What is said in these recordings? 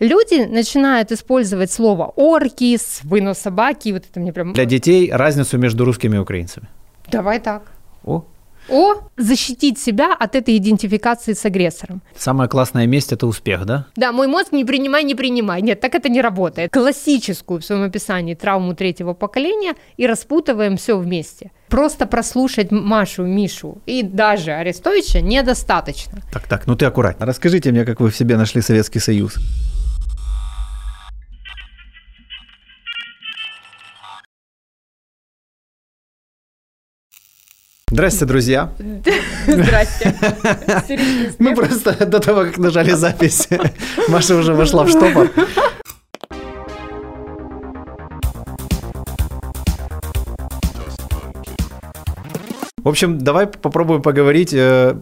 люди начинают использовать слово орки, вынос собаки, вот это мне прям... Для детей разницу между русскими и украинцами. Давай так. О, О, защитить себя от этой идентификации с агрессором. самая классная месть – это успех, да? Да, мой мозг не принимай, не принимай. Нет, так это не работает. Классическую в своем описании травму третьего поколения и распутываем все вместе. Просто прослушать Машу, Мишу и даже Арестовича недостаточно. Так, так, ну ты аккуратно. Расскажите мне, как вы в себе нашли Советский Союз. Здрасте, друзья. Здрасте. Мы просто до того, как нажали запись, Маша уже вошла в штопор. В общем, давай попробуем поговорить э,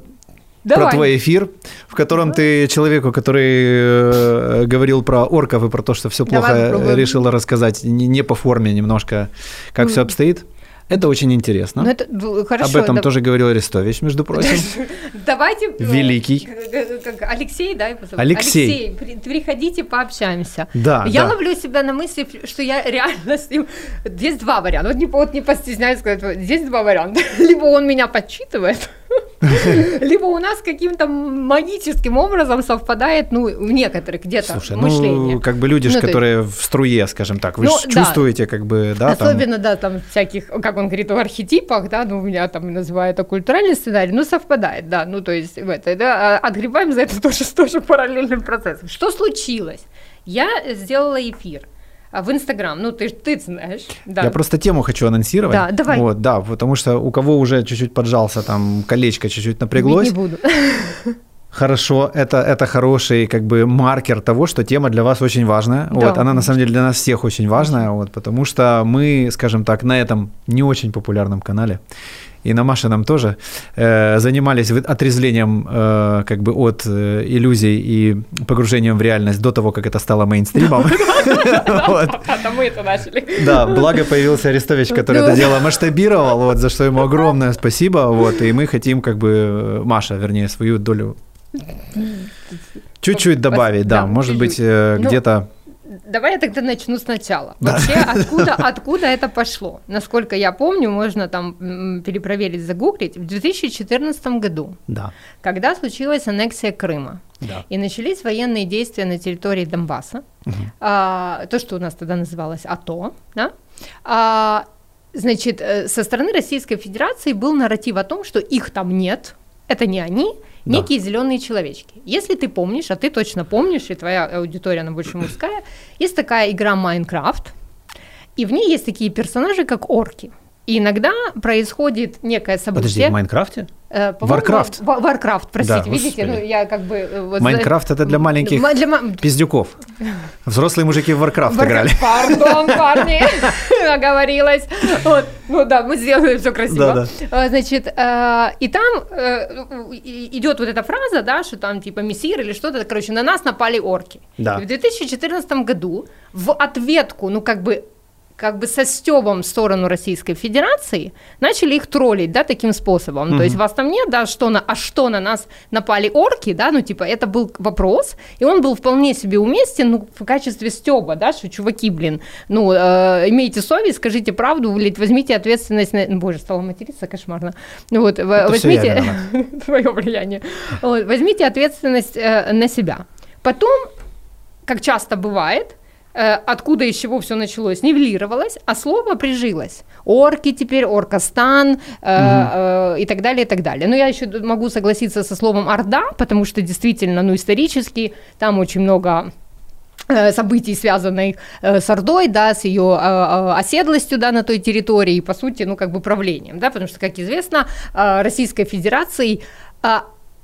Давай. про твой эфир, в котором ты человеку, который э, говорил про орков и про то, что все плохо, решила рассказать не по форме немножко, как все обстоит. Это очень интересно. Ну, это хорошо. Об этом да- тоже говорил Арестович, между прочим. Давайте. э, Великий. как- как Алексей, да? Алексей. Алексей, при- приходите, пообщаемся. Да, Я да. ловлю себя на мысли, что я реально с ним... Здесь два варианта. Вот не, вот не постесняюсь сказать, здесь два варианта. Либо он меня подсчитывает, либо у нас каким-то магическим образом совпадает, ну, в некоторых где-то Слушай, мышление. ну, как бы люди, Ну, то есть- которые в струе, скажем так, вы Ну, да. чувствуете, как бы, да, там... Особенно, да, там всяких, как он говорит, в архетипах, да, ну, у меня там называют это культуральный сценарий, ну, совпадает, да, ну, то есть в это, да, а отгребаем за это тоже, тоже параллельным процессом. Что случилось? Я сделала эфир в Инстаграм, ну, ты, ты знаешь, да. Я просто тему хочу анонсировать. Да, давай. Вот, да, потому что у кого уже чуть-чуть поджался, там, колечко чуть-чуть напряглось, не буду. хорошо, это, это хороший, как бы, маркер того, что тема для вас очень важная. Да, вот, она, на самом деле, для нас всех очень важная, вот, потому что мы, скажем так, на этом не очень популярном канале, и на Машином тоже, э, занимались отрезвлением э, как бы от э, иллюзий и погружением в реальность до того, как это стало мейнстримом. Там мы это начали. Да, благо появился Арестович, который это дело масштабировал, вот, за что ему огромное спасибо, вот, и мы хотим, как бы, Маша, вернее, свою долю чуть-чуть добавить, да, Да, может быть, чуть-чуть. э, Ну, где-то... Давай я тогда начну сначала. Вообще, откуда, откуда это пошло? Насколько я помню, можно там перепроверить, загуглить. В 2014 году, Да, когда случилась аннексия Крыма, да. и начались военные действия на территории Донбасса, а, то, что у нас тогда называлось АТО, да, а, значит, э, со стороны Российской Федерации был нарратив о том, что их там нет, это не они, Да. некие зеленые человечки. Если ты помнишь, а ты точно помнишь, и твоя аудитория, она больше мужская, есть такая игра Майнкрафт, и в ней есть такие персонажи, как орки. И иногда происходит некое событие. Подожди, в Майнкрафте? Э, по-моему, Warcraft? Ва- Warcraft, простите, Да, видите, господи. ну я как бы... э, вот Майнкрафт это для маленьких Ма- для пиздюков. Взрослые мужики в Warcraft Warcraft. играли. Пардон, парни, оговорилась. Вот, ну да, мы сделали все красиво. Да-да. А, Значит, э, и там э, идет вот эта фраза, да, что там типа мессир или что-то, короче, на нас напали орки. Да. И в 2014 году в ответку, ну как бы как бы со стебом в сторону Российской Федерации начали их троллить, да, таким способом. То есть вас там нет, да, что на, а что на нас напали орки, да, ну типа это был вопрос, и он был вполне себе уместен, ну в качестве стеба, да, что чуваки, блин, ну э, имейте совесть, скажите правду, блядь, возьмите ответственность, на... ну, боже, стала материться кошмарно, ну вот я возьмите твое влияние, Вот, возьмите ответственность э, на себя. Потом как часто бывает, откуда из чего все началось, нивелировалось, а слово прижилось. Орки теперь, оркостан э, э, и так далее, и так далее. Но я еще могу согласиться со словом орда, потому что действительно, ну, исторически там очень много э, событий, связанных э, с Ордой, да, с ее э, э, оседлостью, да, на той территории, и, по сути, ну, как бы правлением, да, потому что, как известно, э, Российской Федерацией э,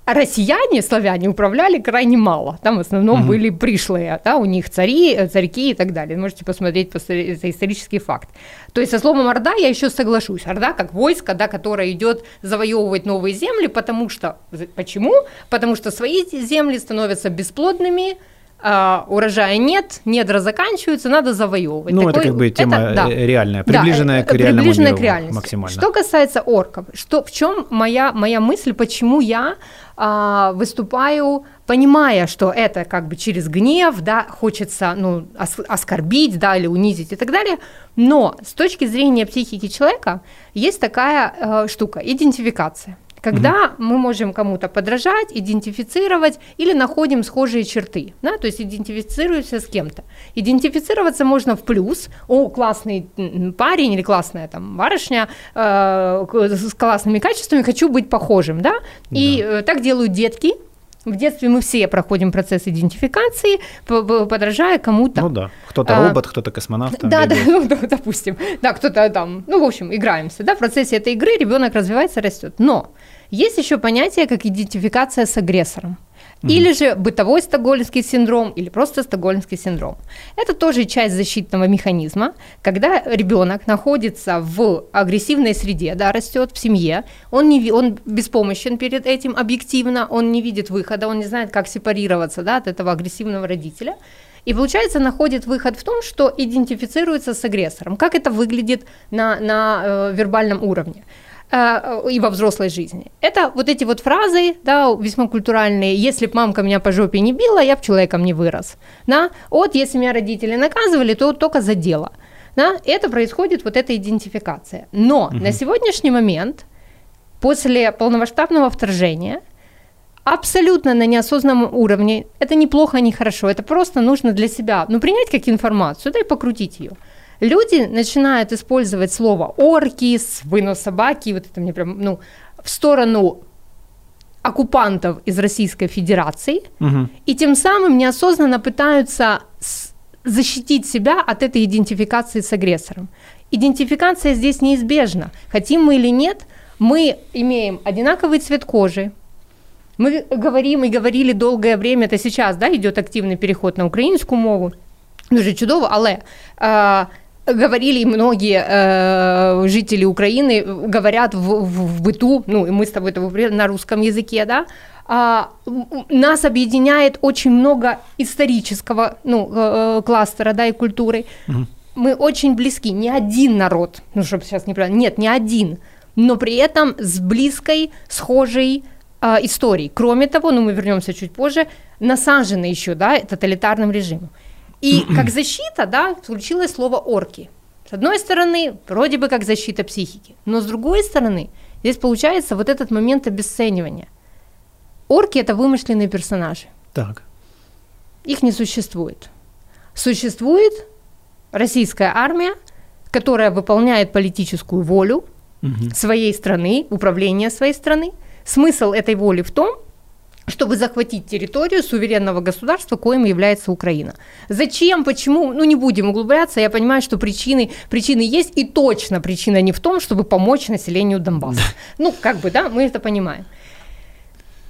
россияне, славяне, управляли крайне мало. Там в основном были пришлые, да, у них цари, царьки и так далее. Можете посмотреть, это исторический факт. То есть со словом Орда я еще соглашусь. Орда как войско, да, которое идет завоевывать новые земли, потому что... Почему? Потому что свои земли становятся бесплодными, а, урожая нет, недра заканчиваются, надо завоевывать. Ну, Такой, это как бы тема это, да. реальная, приближенная да, к реальному приближенная миру к реальности. максимально. Что касается орков, что, в чем моя, моя мысль, почему я а, выступаю, понимая, что это как бы через гнев, да, хочется, ну, оскорбить, да, или унизить и так далее, но с точки зрения психики человека есть такая э, штука, идентификация когда угу. мы можем кому-то подражать, идентифицировать или находим схожие черты, да, то есть идентифицируемся с кем-то. Идентифицироваться можно в плюс, о, классный парень или классная там барышня э, с классными качествами, хочу быть похожим, да, и да. Э, так делают детки, в детстве мы все проходим процесс идентификации, подражая кому-то. Ну да, кто-то а, робот, кто-то космонавт. Да, да, ну, допустим, да, кто-то там, ну, в общем, играемся, да, в процессе этой игры ребенок развивается, растет. Но есть еще понятие, как идентификация с агрессором. Или же бытовой стокгольмский синдром, или просто стокгольмский синдром. Это тоже часть защитного механизма, когда ребенок находится в агрессивной среде, да, растет в семье, он, не, он беспомощен перед этим объективно, он не видит выхода, он не знает, как сепарироваться да, от этого агрессивного родителя. И получается, находит выход в том, что идентифицируется с агрессором. Как это выглядит на, на э, вербальном уровне? Э, и во взрослой жизни. Это вот эти вот фразы, да, весьма культуральные. Если б мамка меня по жопе не била, я б человеком не вырос. Да? Вот если меня родители наказывали, то только за дело. Да? Это происходит, вот эта идентификация. Но угу. на сегодняшний момент, после полномасштабного вторжения, абсолютно на неосознанном уровне, это неплохо, не хорошо, это просто нужно для себя, ну, принять как информацию, да, и покрутить ее люди начинают использовать слово орки, вынос собаки, вот это мне прям, ну, в сторону оккупантов из Российской Федерации, угу. и тем самым неосознанно пытаются защитить себя от этой идентификации с агрессором. Идентификация здесь неизбежна. Хотим мы или нет, мы имеем одинаковый цвет кожи, мы говорим и говорили долгое время, это сейчас, да, идет активный переход на українську мову, дуже чудово, але е, говорили многие э, жители Украины, говорят в, в, в быту, ну, и мы с тобой это на русском языке, да, а, нас объединяет очень много исторического, ну, э, кластера, да, и культуры. Угу. Мы очень близки, не один народ, ну, чтобы сейчас не правильно, нет, не один, но при этом с близкой, схожей э, историей. Кроме того, ну, мы вернемся чуть позже, насажены еще, да, тоталитарным режимом. И как защита, да, случилось слово орки. С одной стороны, вроде бы как защита психики, но с другой стороны, здесь получается вот этот момент обесценивания. Орки это вымышленные персонажи. Так. Их не существует. Существует российская армия, которая выполняет политическую волю угу. своей страны, управление своей страны. Смысл этой воли в том, чтобы захватить территорию суверенного государства, коим является Украина. Зачем, почему, ну не будем углубляться, я понимаю, что причины, причины есть, и точно причина не в том, чтобы помочь населению Донбасса. Ну, как бы, да, мы это понимаем.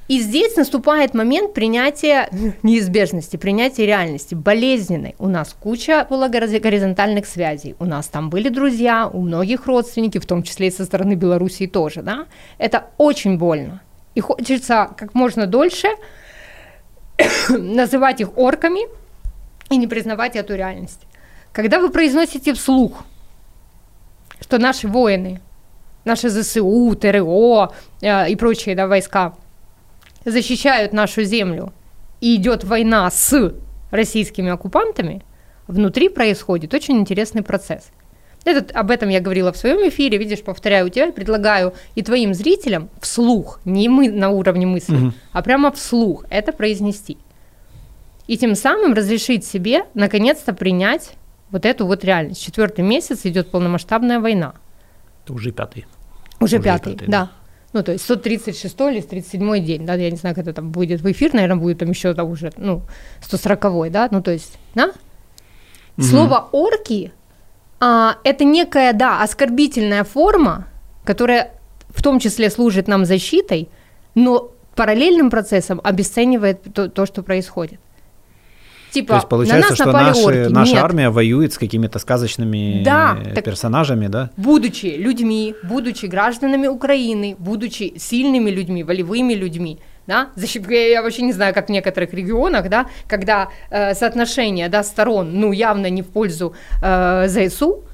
И здесь наступает момент принятия неизбежности, принятия реальности, болезненной. У нас куча было горизонтальных связей, у нас там были друзья, у многих родственники, в том числе и со стороны Белоруссии тоже, да. Это очень больно и хочется как можно дольше называть их орками и не признавать эту реальность. Когда вы произносите вслух, что наши воины, наши ЗСУ, ТРО э, и прочие да, войска защищают нашу землю, и идет война с российскими оккупантами, внутри происходит очень интересный процесс – этот, об этом я говорила в своем эфире, видишь, повторяю тебя, предлагаю и твоим зрителям вслух, не мы на уровне мысли, угу. а прямо вслух это произнести. И тем самым разрешить себе наконец-то принять вот эту вот реальность. Четвертый месяц идет полномасштабная война. Это уже пятый. Уже, уже пятый, пятый, да. да. Ну, то есть 136 или 137 день, да, я не знаю, когда там будет в эфир, наверное, будет там еще там уже, ну, 140 да, ну, то есть, да? Угу. Слово «орки» а, это некая, да, оскорбительная форма, которая в том числе служит нам защитой, но параллельным процессом обесценивает то, то что происходит. Типа, то есть получается, на нас что наши, орки. наша Нет. армия воюет с какими-то сказочными да, персонажами, да? Будучи людьми, будучи гражданами Украины, будучи сильными людьми, волевыми людьми, да, я вообще не знаю, как в некоторых регионах, да, когда э, соотношение, да, сторон, ну, явно не в пользу э, ЗСУ,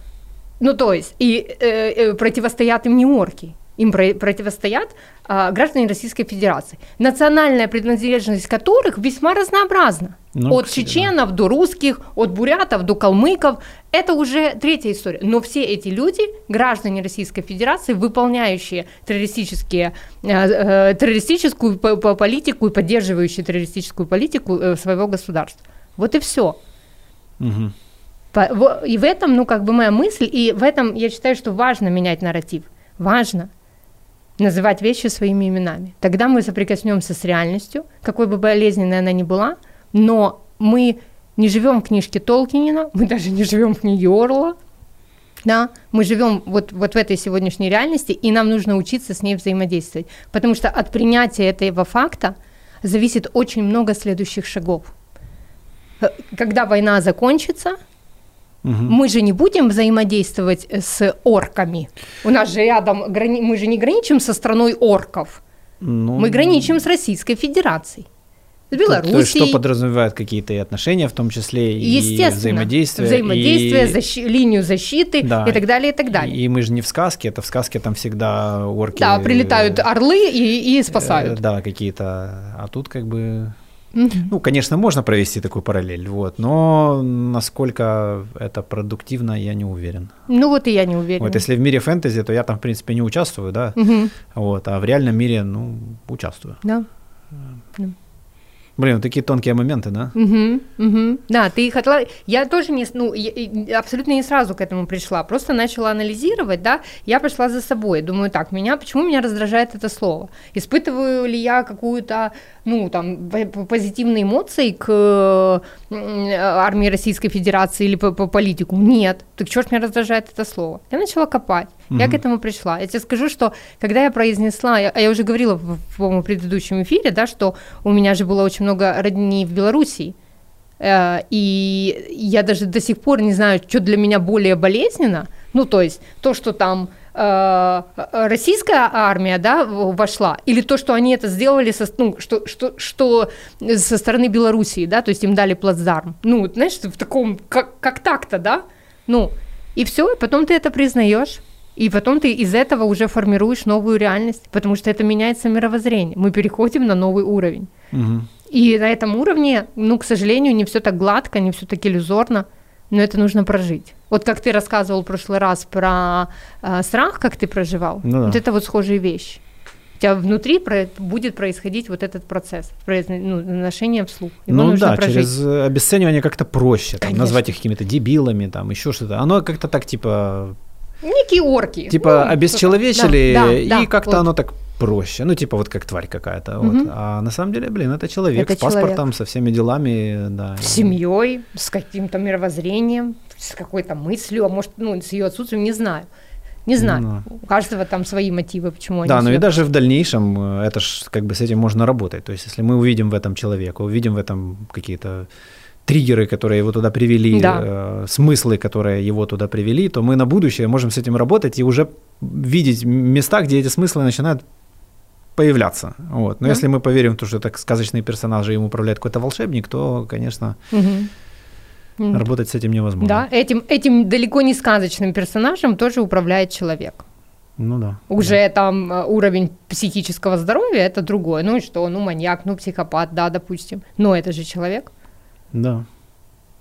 ну, то есть, и э, э, противостоят им не орки, им про- противостоят э, граждане Российской Федерации, национальная принадлежность которых весьма разнообразна. Ну, от да. чеченов до русских, от бурятов до калмыков. Это уже третья история. Но все эти люди, граждане Российской Федерации, выполняющие террористические, э, э, террористическую по- по- политику и поддерживающие террористическую политику э, своего государства. Вот и все. Во- И в этом, ну, как бы моя мысль, и в этом я считаю, что важно менять нарратив. Важно называть вещи своими именами. Тогда мы соприкоснемся с реальностью, какой бы болезненной она ни была, но мы не живем в книжке Толкинина, мы даже не живем в книге Орла, да, мы живем вот, вот в этой сегодняшней реальности, и нам нужно учиться с ней взаимодействовать, потому что от принятия этого факта зависит очень много следующих шагов. Когда война закончится, Мгм. мы же не будем взаимодействовать с орками. У нас же рядом, грани- мы же не граничим со страной орков. Ну, Мы граничим с Российской Федерацией. С Белоруссией. То есть, что подразумевает какие-то и отношения, в том числе и взаимодействие. Взаимодействие, и- защи- линию защиты Да. и так далее, и так далее. И мы же не в сказке, это в сказке там всегда орки. да, прилетают э, орлы и, и э, спасают. Да, какие-то. А тут как бы. Ну, конечно, можно провести такую параллель, вот, но насколько это продуктивно, я не уверен. Ну вот и я не уверена. Вот если в мире фэнтези, то я там, в принципе, не участвую, да, Мгм. вот, а в реальном мире, ну, участвую. Да. Блин, такие тонкие моменты, да? Мгм, мгм. Да, ты их отла... Я тоже не, ну, я- абсолютно не сразу к этому пришла, просто начала анализировать, да, я пошла за собой, думаю, так, меня, почему меня раздражает это слово? Испытываю ли я какую-то, ну, там, позитивные эмоции к м, армии Российской Федерации или по, по политику? Нет. Так ж меня раздражает это слово? Я начала копать, я к этому пришла. Я тебе скажу, что когда я произнесла, я, я уже говорила в, в по-моему, предыдущем эфире, да, что у меня же было очень много родней в Белоруссии, Э, и я даже до сих пор не знаю, что для меня более болезненно. Ну, то есть то, что там э, российская армия, да, вошла, или то, что они это сделали, со, ну, что, что, что со стороны Белоруссии, да, то есть им дали плацдарм. Ну, знаешь, в таком, как, как так-то, да? Ну, и все, и потом ты это признаешь. И потом ты из этого уже формируешь новую реальность, потому что это меняется мировоззрение. Мы переходим на новый уровень. Мгм. И на этом уровне, ну, к сожалению, не все так гладко, не все так иллюзорно, но это нужно прожить. Вот как ты рассказывал в прошлый раз про э, страх, как ты проживал, Ну да. вот это вот схожие вещи. У тебя внутри про- будет происходить вот этот процесс, ну, вслух. Его Ну да, прожить. через э, обесценивание как-то проще, там, Конечно. назвать их какими-то дебилами, там, еще что-то. Оно как-то так, типа, Некие орки. типа Ну, обесчеловечили, да, да, и да, как-то вот. оно так проще. Ну, типа вот как тварь какая-то. Мгм. Вот. А на самом деле, блин, это человек Это с паспортом, со всеми делами, да. С семьей, с каким-то мировоззрением, с какой-то мыслью, а может, ну, с ее отсутствием, не знаю. Не знаю. Ну. У каждого там свои мотивы, почему они Да, но и себя даже в дальнейшем э, это ж как бы с этим можно работать. То есть, если мы увидим в этом человека, увидим в этом какие-то триггеры, которые его туда привели, Да. э, смыслы, которые его туда привели, то мы на будущее можем с этим работать и уже видеть места, где эти смыслы начинают появляться. Вот. Но Да. если мы поверим в то, что это сказочные персонажи, им управляет какой-то волшебник, то, конечно. М. работать с этим невозможно. Да, этим, этим далеко не сказочным персонажем тоже управляет человек. Ну да. Уже там э, уровень психического здоровья это другое. Ну и что, ну маньяк, ну психопат, да, допустим. Но это же человек. Да.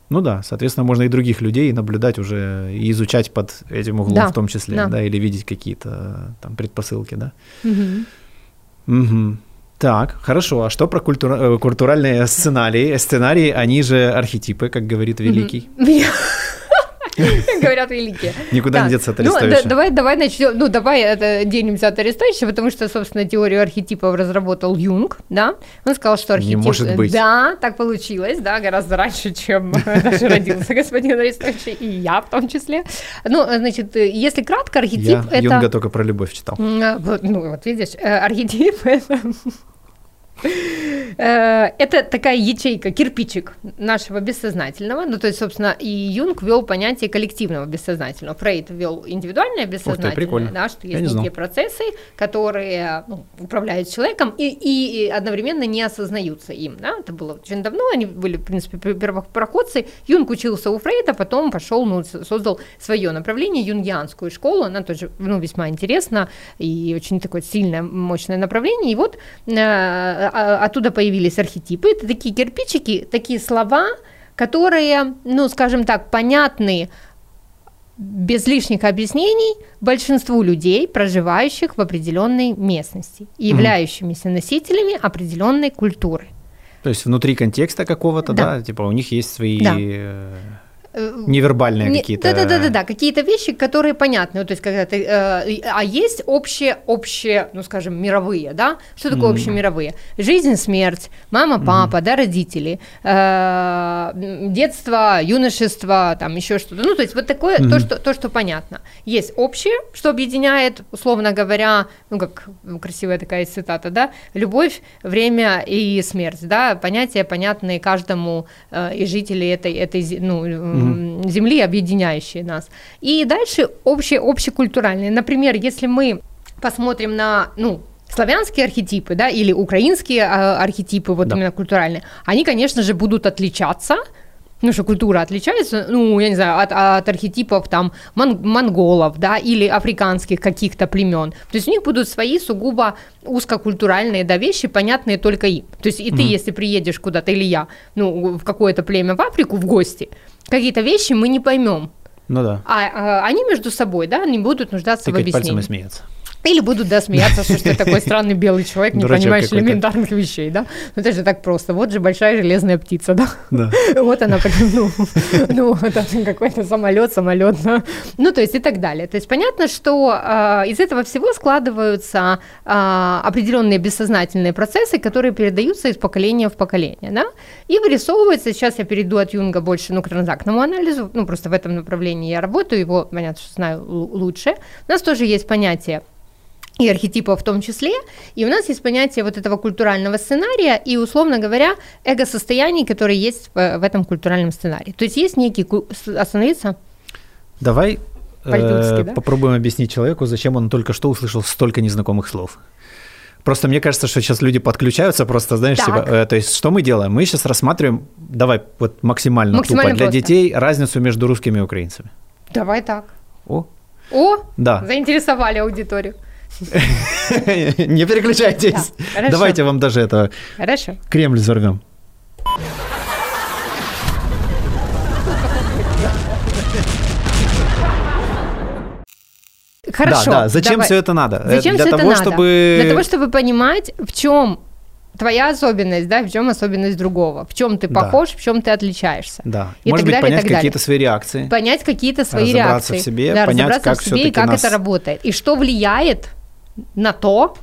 Ну да, соответственно, можно и других людей наблюдать уже и изучать под этим углом Да, в том числе, да. да. или видеть какие-то там предпосылки, да. Мгм. Мгм. Так, хорошо. А что про культура- э, культуральные сценарии? Сценарии, они же архетипы, как говорит Великий. Говорят великие. Никуда не деться от ну, Арестовича. давай, давай начнем. Ну, давай денемся от Арестовича, потому что, собственно, теорию архетипов разработал Юнг, да. Он сказал, что Не архетип... может быть. Да, так получилось, да, гораздо раньше, чем даже родился господин Арестович, и я в том числе. Ну, значит, если кратко, архетип Я это... Юнга только про любовь читал. А, Ну, вот видишь, э, архетип это... Э, это такая ячейка, кирпичик нашего бессознательного. Ну, то есть, собственно, и Юнг ввел понятие коллективного бессознательного. Фрейд ввел индивидуальное бессознательное, ты, да, что есть некие процессы, которые ну, управляют человеком и, и одновременно не осознаются им. Да? Это было очень давно, они были, в принципе, первопроходцы. Юнг учился у Фрейда, потом пошел, ну, создал свое направление, юнгианскую школу. Она тоже ну, весьма интересна и очень такое сильное, мощное направление. И вот э, оттуда появились архетипы. Это такие кирпичики, такие слова, которые, ну, скажем так, понятны без лишних объяснений большинству людей, проживающих в определенной местности, являющимися носителями определенной культуры. То есть внутри контекста какого-то, да, да типа у них есть свои да. Э, Э, Невербальные не, какие-то. Да, да, да, да, да, какие-то вещи, которые понятны. то есть, когда ты, э, а есть общие, общие, ну, скажем, мировые, да? Что такое mm-hmm. общие мировые? Жизнь, смерть, мама, папа, mm-hmm. да, родители, э, детство, юношество, там еще что-то. Ну, то есть, вот такое, mm-hmm. то, что, то, что понятно. Есть общее, что объединяет, условно говоря, ну, как красивая такая цитата, да, любовь, время и смерть, да, понятия понятные каждому э, из жителей этой, этой ну, угу. земли, объединяющие нас. И дальше общие, общекультуральные. Например, если мы посмотрим на, ну, славянские архетипы, да, или украинские э, архетипы, вот да. именно культуральные, они, конечно же, будут отличаться, ну что культура отличается, ну, я не знаю, от, от архетипов там мон- монголов, да, или африканских каких-то племен. То есть у них будут свои сугубо узкокультуральные, да, вещи, понятные только им. То есть и mm-hmm. ты, если приедешь куда-то, или я, ну, в какое-то племя в Африку в гости, какие-то вещи мы не поймем. Ну да. А, а они между собой, да, не будут нуждаться Тыкать в объяснении. пальцем и смеяться. Или будут, да, смеяться, что ты такой странный белый человек, не понимаешь элементарных вещей, да? Ну, это же так просто. Вот же большая железная птица, да? Да. Вот она, ну, ну, это какой-то самолет, самолет, да? Ну, то есть и так далее. То есть понятно, что э, из этого всего складываются э, определенные бессознательные процессы, которые передаются из поколения в поколение, да? И вырисовывается, сейчас я перейду от Юнга больше, ну, к транзактному анализу, ну, просто в этом направлении я работаю, его, понятно, что знаю лучше. У нас тоже есть понятие и архетипов в том числе. И у нас есть понятие вот этого культурального сценария и, условно говоря, эго-состояний, которые есть в, в этом культуральном сценарии. То есть есть некий... Остановиться? Давай э, да? попробуем объяснить человеку, зачем он только что услышал столько незнакомых слов. Просто мне кажется, что сейчас люди подключаются просто, знаешь, типа, э, то есть что мы делаем? Мы сейчас рассматриваем, давай вот максимально, максимально тупо, для просто. детей разницу между русскими и украинцами. Давай так. О. О, да. заинтересовали аудиторию. Не переключайтесь. Да, Давайте вам даже это Хорошо. Кремль взорвем. Хорошо. Да, да. Зачем давай. все это надо? Зачем Для все того, это надо? чтобы... Для того, чтобы понимать, в чем твоя особенность, да, в чем особенность другого, в чем ты похож, да. в чем ты отличаешься. Да. И Может быть, далее, понять какие-то свои реакции. Понять какие-то свои реакции. в себе, да, понять, как в себе и как это работает. И что влияет на то,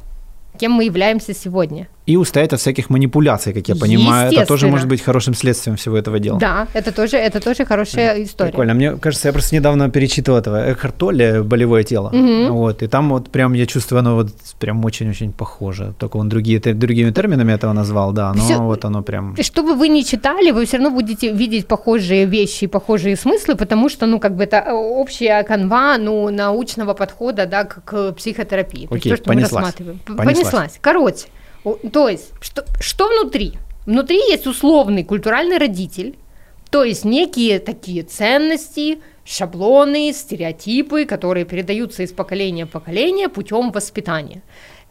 кем мы являемся сегодня и устоять от всяких манипуляций, как я понимаю. Это тоже может быть хорошим следствием всего этого дела. Да, это тоже, это тоже хорошая история. Прикольно. Мне кажется, я просто недавно перечитывал этого Экхарт Толле «Болевое тело». Угу. Вот, и там вот прям я чувствую, оно вот прям очень-очень похоже. Только он другие, другими терминами этого назвал, да, но Всё, вот оно прям... Что бы вы ни читали, вы все равно будете видеть похожие вещи, похожие смыслы, потому что, ну, как бы это общая канва, ну, научного подхода, да, к психотерапии. Окей, то, что понеслась. мы рассматриваем. Понеслась. понеслась. Короче, то есть, что, что внутри? Внутри есть условный культуральный родитель, то есть некие такие ценности, шаблоны, стереотипы, которые передаются из поколения в поколение путем воспитания.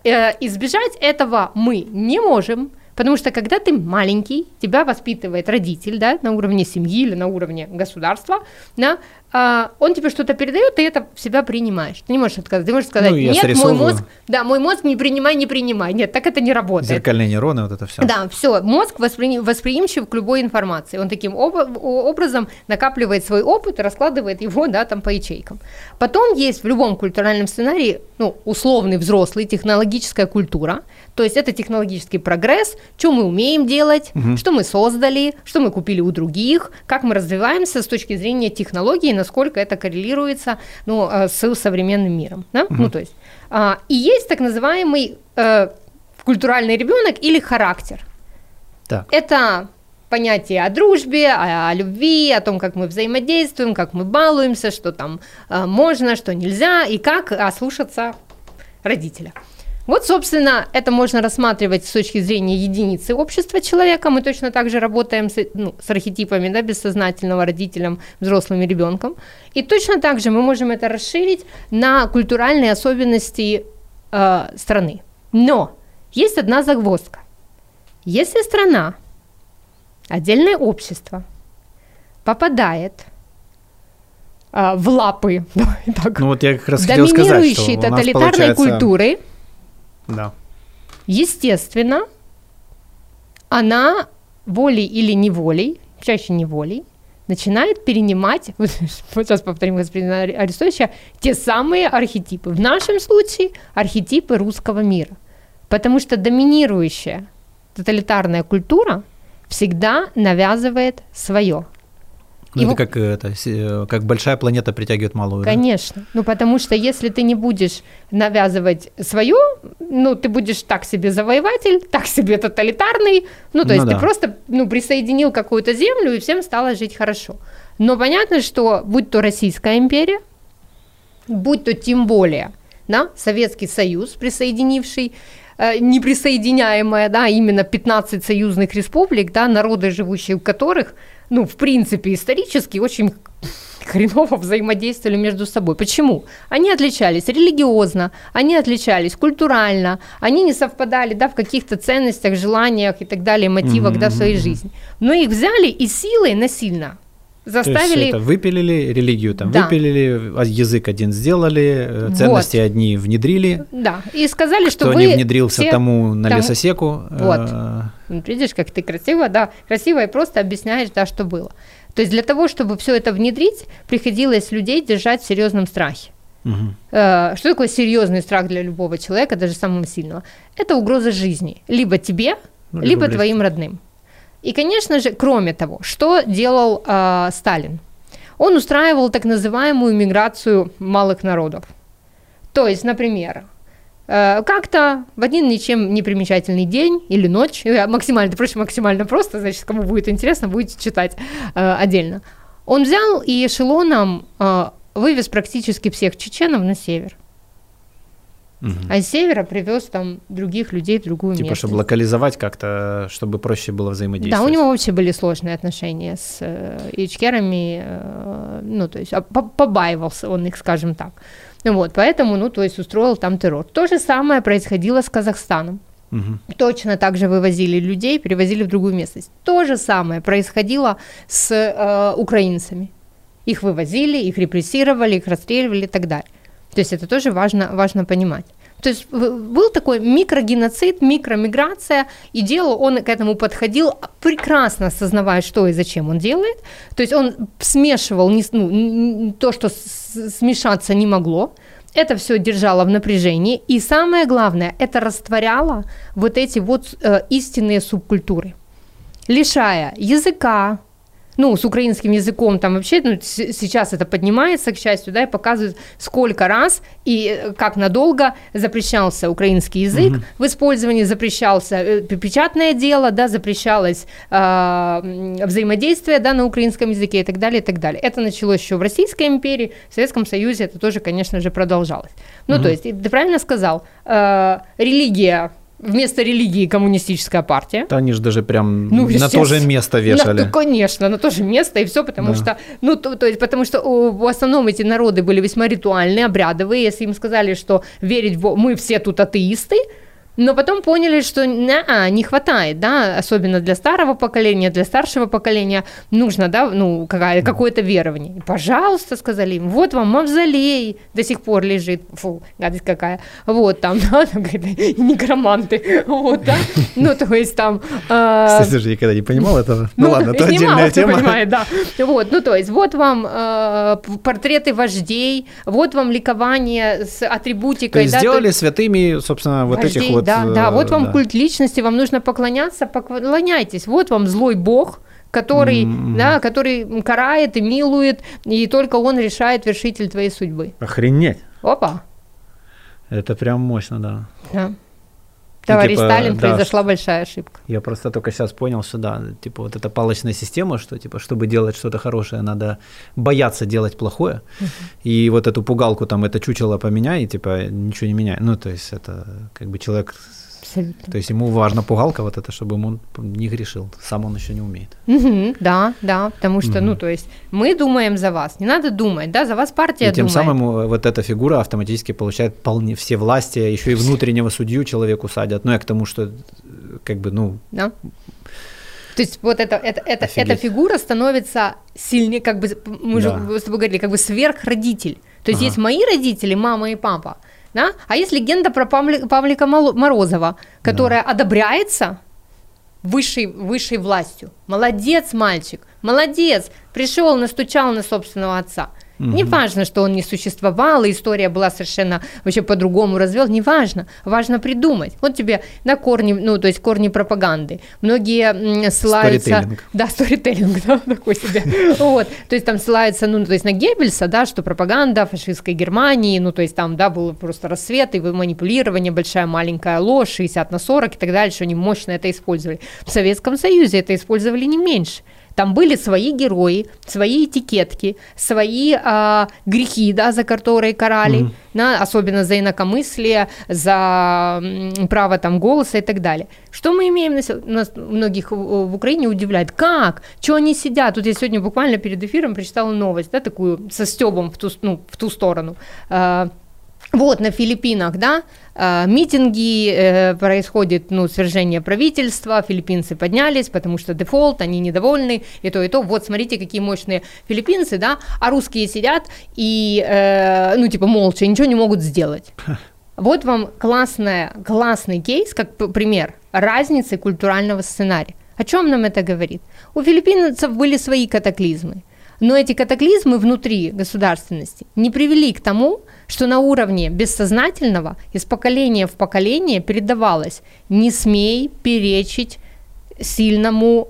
Э, избежать этого мы не можем, потому что когда ты маленький, тебя воспитывает родитель, да, на уровне семьи или на уровне государства, да, а, он тебе что-то передает, ты это в себя принимаешь. Ты не можешь отказать. Ты можешь сказать, ну, нет, мой мозг, да, мой мозг не принимай, не принимай. Нет, так это не работает. Зеркальные нейроны, вот это все. Да, все. Мозг воспри... восприимчив к любой информации. Он таким об... образом накапливает свой опыт и раскладывает его, да, там по ячейкам. Потом есть в любом культуральном сценарии, ну, условный взрослый, технологическая культура. То есть это технологический прогресс, что мы умеем делать, угу. что мы создали, что мы купили у других, как мы развиваемся с точки зрения технологий, насколько это коррелируется ну, э, с современным миром. Да? Угу. Ну, то есть, а, и есть так называемый э, культуральный ребенок или характер. Так. Это понятие о дружбе, о, о любви, о том, как мы взаимодействуем, как мы балуемся, что там э, можно, что нельзя, и как ослушаться родителя. Вот, собственно, это можно рассматривать с точки зрения единицы общества человека. Мы точно так же работаем с, ну, с архетипами да, бессознательного родителем, взрослым и ребенком. И точно так же мы можем это расширить на культуральные особенности э, страны. Но есть одна загвоздка. Если страна отдельное общество попадает а, в лапы, так, Ну вот я как раз хотел сказать, что доминирующей нас тоталитарной получается- культуры, Да. естественно, она волей или неволей, чаще неволей, начинает перенимать, вот, сейчас повторим господина Арестовича, те самые архетипы. В нашем случае архетипы русского мира. Потому что доминирующая тоталитарная культура всегда навязывает свое. Ну, Его- Это как, это, э, как большая планета притягивает малую. да? Конечно. Ну, потому что если ты не будешь навязывать свое, ну, ты будешь так себе завоеватель, так себе тоталитарный. Ну, то Ну есть да. ты просто ну, присоединил какую-то землю, и всем стало жить хорошо. Но понятно, что будь то Российская империя, будь то тем более да, Советский Союз, присоединивший э, неприсоединяемое, да, именно 15 союзных республик, да, народы, живущие в которых, ну, в принципе, исторически очень хреново взаимодействовали между собой. Почему? Они отличались религиозно, они отличались культурально, они не совпадали да, в каких-то ценностях, желаниях и так далее, мотивах да, в своей жизни. Но их взяли и силой насильно То есть заставили... это выпилили религию, там Да. выпилили, а язык один сделали, э, Вот. ценности одни внедрили. Да, и сказали, что Кто вы не внедрился, все- тому на тому- лесосеку. Вот. э, Вот Видишь, как ты красиво, да, красиво и просто объясняешь, да, что было. То есть для того, чтобы все это внедрить, приходилось людей держать в серьезном страхе. Э, Что такое серьезный страх для любого человека, даже самого сильного? Это угроза жизни. Либо тебе, Ну, либо, либо твоим родным. И, конечно же, кроме того, что делал э, Сталин? Он устраивал так называемую миграцию малых народов. То есть, например, э, как-то в один ничем не примечательный день или ночь, э, максимально, проще максимально просто, значит, кому будет интересно, будете читать э, отдельно. Он взял и эшелоном э, вывез практически всех чеченов на север. Мгм. А с севера привез там других людей в другую Типа, местность. чтобы локализовать как-то, чтобы проще было Да, взаимодействовать. у него вообще были сложные отношения с э, ичкерами, э, ну, то есть а, по- побаивался он их, скажем так. Вот, поэтому, ну, то есть устроил там террор. То же самое происходило с Казахстаном. Мгм. Точно так же вывозили людей, перевозили в другую местность. То же самое происходило с э, украинцами. Их вывозили, их репрессировали, их расстреливали и так далее. То есть это тоже важно, важно понимать. То есть был такой микрогеноцид, микромиграция, и дело он к этому подходил, прекрасно осознавая, что и зачем он делает. То есть он смешивал ну, то, что смешаться не могло, это все держало в напряжении, и самое главное, это растворяло вот эти вот э, истинные субкультуры, лишая языка, ну, с украинским языком там вообще, ну, сейчас это поднимается, к счастью, да, и показывают, сколько раз и э, как надолго запрещался украинский язык в использовании, запрещался э, печатное дело, да, запрещалось э, взаимодействие, да, на украинском языке и так далее, и так далее. Это началось еще в Российской империи, в Советском Союзе это тоже, конечно же, продолжалось. Ну, то есть, ты правильно сказал, э, религия, вместо религии коммунистическая партия, Да они же даже прям Ну, на то же место вешали. на, конечно, на то же место и все, потому Да. что, ну, то, то есть, потому что в основном эти народы были весьма ритуальные, обрядовые. Если им сказали, что верить в мы все тут атеисты, но потом поняли, что на, не хватает, да, особенно для старого поколения, для старшего поколения нужно, да, ну, какая, какое-то верование. И, пожалуйста, сказали им, вот вам мавзолей до сих пор лежит, фу, гадость какая, вот там, да, там некроманты, вот, да, ну, то есть там... э, Кстати, даже никогда не понимал этого. Ну, ладно, это отдельная тема. понимаешь, да. Вот, ну, то есть, вот вам э, портреты вождей, вот вам ликование с То атрибутикой, есть да, то сделали святыми, собственно, вот вождей, этих вот... да, э, да, вот вам да. культ личности, вам нужно поклоняться, поклоняйтесь. Вот вам злой бог, который, М. да, который карает и милует, и только он решает вершитель твоей судьбы. Охренеть. Опа. Это прям мощно, да. Да. Товарищ типа, Сталин, да, произошла большая ошибка. Я просто только сейчас понял, что да, типа вот эта палочная система, что типа, чтобы делать что-то хорошее, надо бояться делать плохое. И вот эту пугалку там, это чучело поменяй, и типа ничего не меняй. Ну, то есть это как бы человек, Абсолютно. то есть ему важна пугалка вот это, чтобы ему не грешил. Сам он еще не умеет. Мгм, да, да, потому что, Мгм. ну, то есть мы думаем за вас, не надо думать, да, за вас партия и тем думает. самым э, вот эта фигура автоматически получает полне все власти, еще и внутреннего судью человеку садят. Ну, я к тому, что э, как бы, ну, Да? То есть вот это, это, это, Офигеть. эта фигура становится сильнее, как бы, мы же Да. с тобой говорили, как бы сверхродитель. То есть Ага. есть мои родители, мама и папа, да? а есть легенда про Павли- Павлика Морозова, которая одобряется высшей, высшей властью. Молодец, мальчик, молодец, пришел, настучал на собственного отца. Не важно, что он не существовал, и история была совершенно вообще по-другому развел, не важно, важно придумать. Вот тебе на корни, ну, то есть корни пропаганды. Многие ссылаются... Сторителлинг. Да, сторителлинг, да, такой себе. Вот, то есть там ссылаются, ну, то есть на Геббельса, да, что пропаганда фашистской Германии, ну, то есть там, да, был просто рассвет и манипулирование, большая маленькая ложь, 60 на 40 и так далее, что они мощно это использовали. В Советском Союзе это использовали не меньше. Там были свои герои, свои этикетки, свои а, грехи, да, за которые карали, да, особенно за инакомыслие, за право там голоса и так далее. Что мы имеем нас многих в, Украине удивляет? Как? Что они сидят? Тут я сегодня буквально перед эфиром прочитала новость, да, такую со стебом в ту, ну, в ту сторону. А, вот на Филиппинах, да, а, митинги, э, происходит, ну, свержение правительства, филиппинцы поднялись, потому что дефолт, они недовольны, и то, и то. Вот, смотрите, какие мощные филиппинцы, да, а русские сидят и, э, ну, типа, молча, ничего не могут сделать. Вот вам классная, классный кейс, как пример разницы культурального сценария. О чем нам это говорит? У филиппинцев были свои катаклизмы, но эти катаклизмы внутри государственности не привели к тому, что на уровне бессознательного из поколения в поколение передавалось «не смей перечить сильному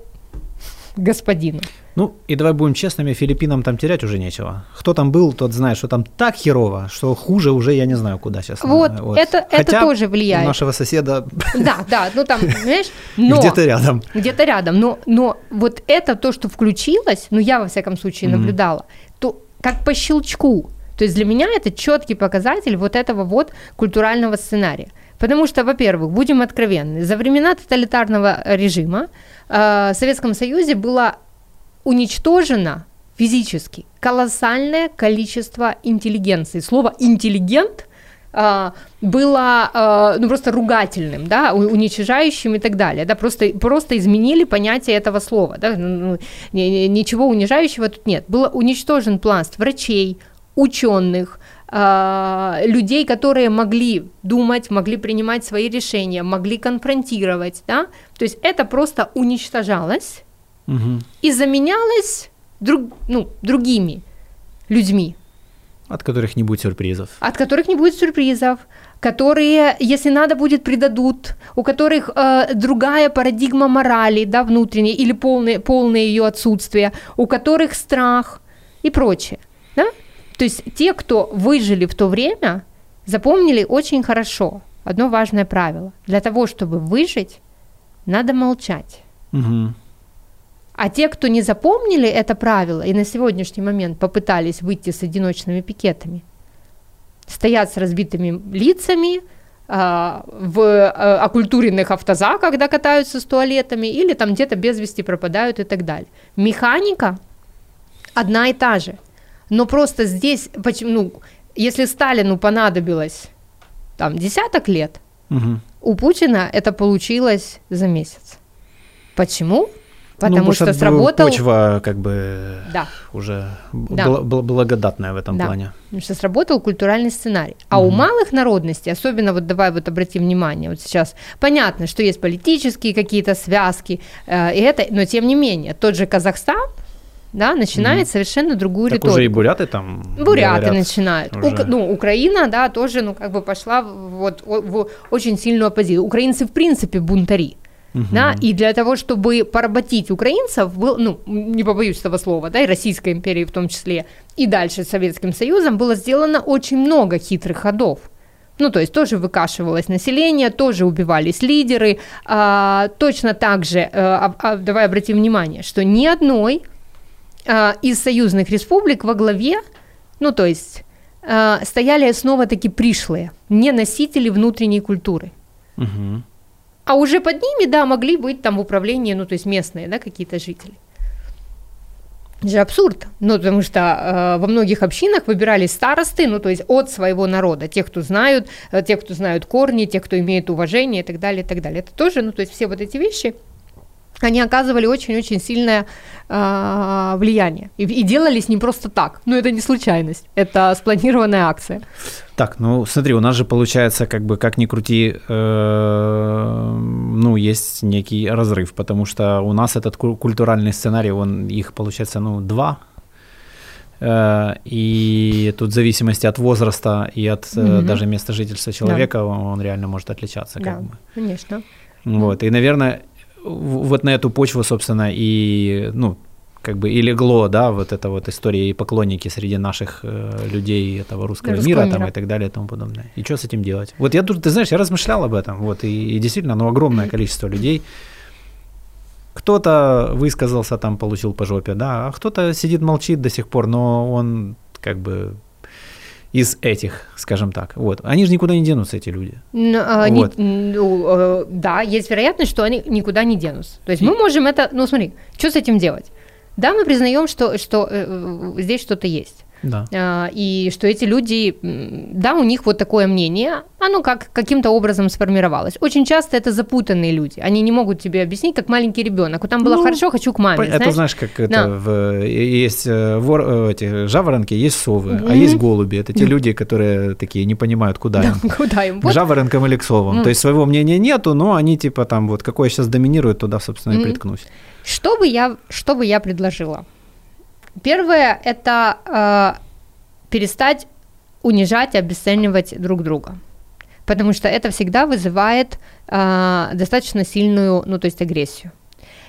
господину». Ну, и давай будем честными, Филиппинам там терять уже нечего. Кто там был, тот знает, что там так херово, что хуже уже я не знаю, куда сейчас. Вот, это- это Хотя тоже у влияет. нашего соседа Да, да, ну там, знаешь, но... где-то рядом. где-то рядом. Но, но вот это то, что включилось, ну я во всяком случае наблюдала, то как по щелчку. То есть для меня это четкий показатель вот этого вот культурального сценария. Потому что, во-первых, будем откровенны, за времена тоталитарного режима э, в Советском Союзе было уничтожено физически колоссальное количество интеллигенции. Слово интеллигент а, было а, ну, просто ругательным, да, уничижающим и так далее, да, просто, просто изменили понятие этого слова, да, ну, ну, ни- ни- ничего унижающего тут нет. Был уничтожен пласт врачей, ученых, а, людей, которые могли думать, могли принимать свои решения, могли конфронтировать, да, то есть это просто уничтожалось Мгм. и заменялось друг, ну, другими людьми, От которых не будет сюрпризов. от которых не будет сюрпризов, которые, если надо будет, предадут, у которых э, другая парадигма морали, да, внутренней, или полное, полное ее отсутствие, у которых страх и прочее? То есть те, кто выжили в то время, запомнили очень хорошо одно важное правило. Для того, чтобы выжить, надо молчать. Мгм. А те, кто не запомнили это правило и на сегодняшний момент попытались выйти с одиночными пикетами, стоят с разбитыми лицами а, в а, окультуренных автозаках, когда катаются с туалетами, или там где-то без вести пропадают и так далее. Механика одна и та же. Но просто здесь, почему, ну, если Сталину понадобилось там десяток лет, Мгм. у Путина это получилось за месяц. Почему? Потому Ну, потому что б- сработал... Почва как бы Да, уже Да. бла- бла- благодатная в этом Да. плане. потому что сработал культуральный сценарий. А у малых народностей, особенно вот давай вот обратим внимание, вот сейчас понятно, что есть политические какие-то связки, э, и это, но тем не менее, тот же Казахстан, да, начинает совершенно другую Так риторику. уже и буряты там Буряты говорят начинают. уже. Ук- ну, Украина, да, тоже, ну, как бы пошла вот в, в очень сильную оппозицию. Украинцы, в принципе, бунтари. Мгм. Да, и для того, чтобы поработить украинцев, был, ну, не побоюсь этого слова, да, и Российской империи в том числе, и дальше с Советским Союзом было сделано очень много хитрых ходов. Ну, то есть тоже выкашивалось население, тоже убивались лидеры. А, точно так же, а, а, давай обратим внимание, что ни одной а, из союзных республик во главе, ну, то есть а, стояли снова таки пришлые, не носители внутренней культуры. Мгм. А уже под ними, да, могли быть там в управлении, ну, то есть местные, да, какие-то жители. Это же абсурд. Ну, потому что э, во многих общинах выбирались старосты, ну, то есть от своего народа, тех, кто знают, э, тех, кто знают корни, тех, кто имеет уважение и так далее, и так далее. Это тоже, ну, то есть все вот эти вещи, они оказывали очень-очень сильное э, влияние. И, и делались не просто так. Ну, это не случайность, это спланированная акция. Так, ну смотри, у нас же получается, как бы, как ни крути, э, ну, есть некий разрыв, потому что у нас этот ку- культуральный сценарий, он, их получается, ну, два, Э, и тут в зависимости от возраста и от Мгм. даже места жительства человека он, он реально может отличаться. Как да, бы. конечно. Вот, и, наверное, вот на эту почву, собственно, и, ну, как бы и легло, да, вот эта вот история и поклонники среди наших э, людей этого русского, Русского мира, мира. там и так далее и тому подобное. И что с этим делать? Вот я тут, ты знаешь, я размышлял об этом, вот, и, и действительно, ну, огромное количество людей, кто-то высказался, там, получил по жопе, да, а кто-то сидит, молчит до сих пор, но он, как бы, из этих, скажем так, вот. Они же никуда не денутся, эти люди. Ну, а, не- Вот. ну, э, да, есть вероятность, что они никуда не денутся. То есть мы можем это, ну смотри, что с этим делать? Да, мы признаем, что, что э, здесь что-то есть. Да. А, и что эти люди, да, у них вот такое мнение, оно как каким-то образом сформировалось. Очень часто это запутанные люди, они не могут тебе объяснить, как маленький ребенок. Там было Ну, хорошо, хочу к маме, Это знаешь? знаешь, как это Да. в, э, есть э, вор, э, эти жаворонки, есть совы, а Мгм. есть голуби. Это те люди, которые такие не понимают, куда Да, им. куда им? К Вот жаворонкам или к совам. М. То есть своего мнения нету, но они типа там вот какое сейчас доминирует, туда, собственно, и приткнусь. Что бы я, что бы я предложила? Первое – это э, перестать унижать, обесценивать друг друга. Потому что это всегда вызывает э, достаточно сильную, ну, то есть агрессию.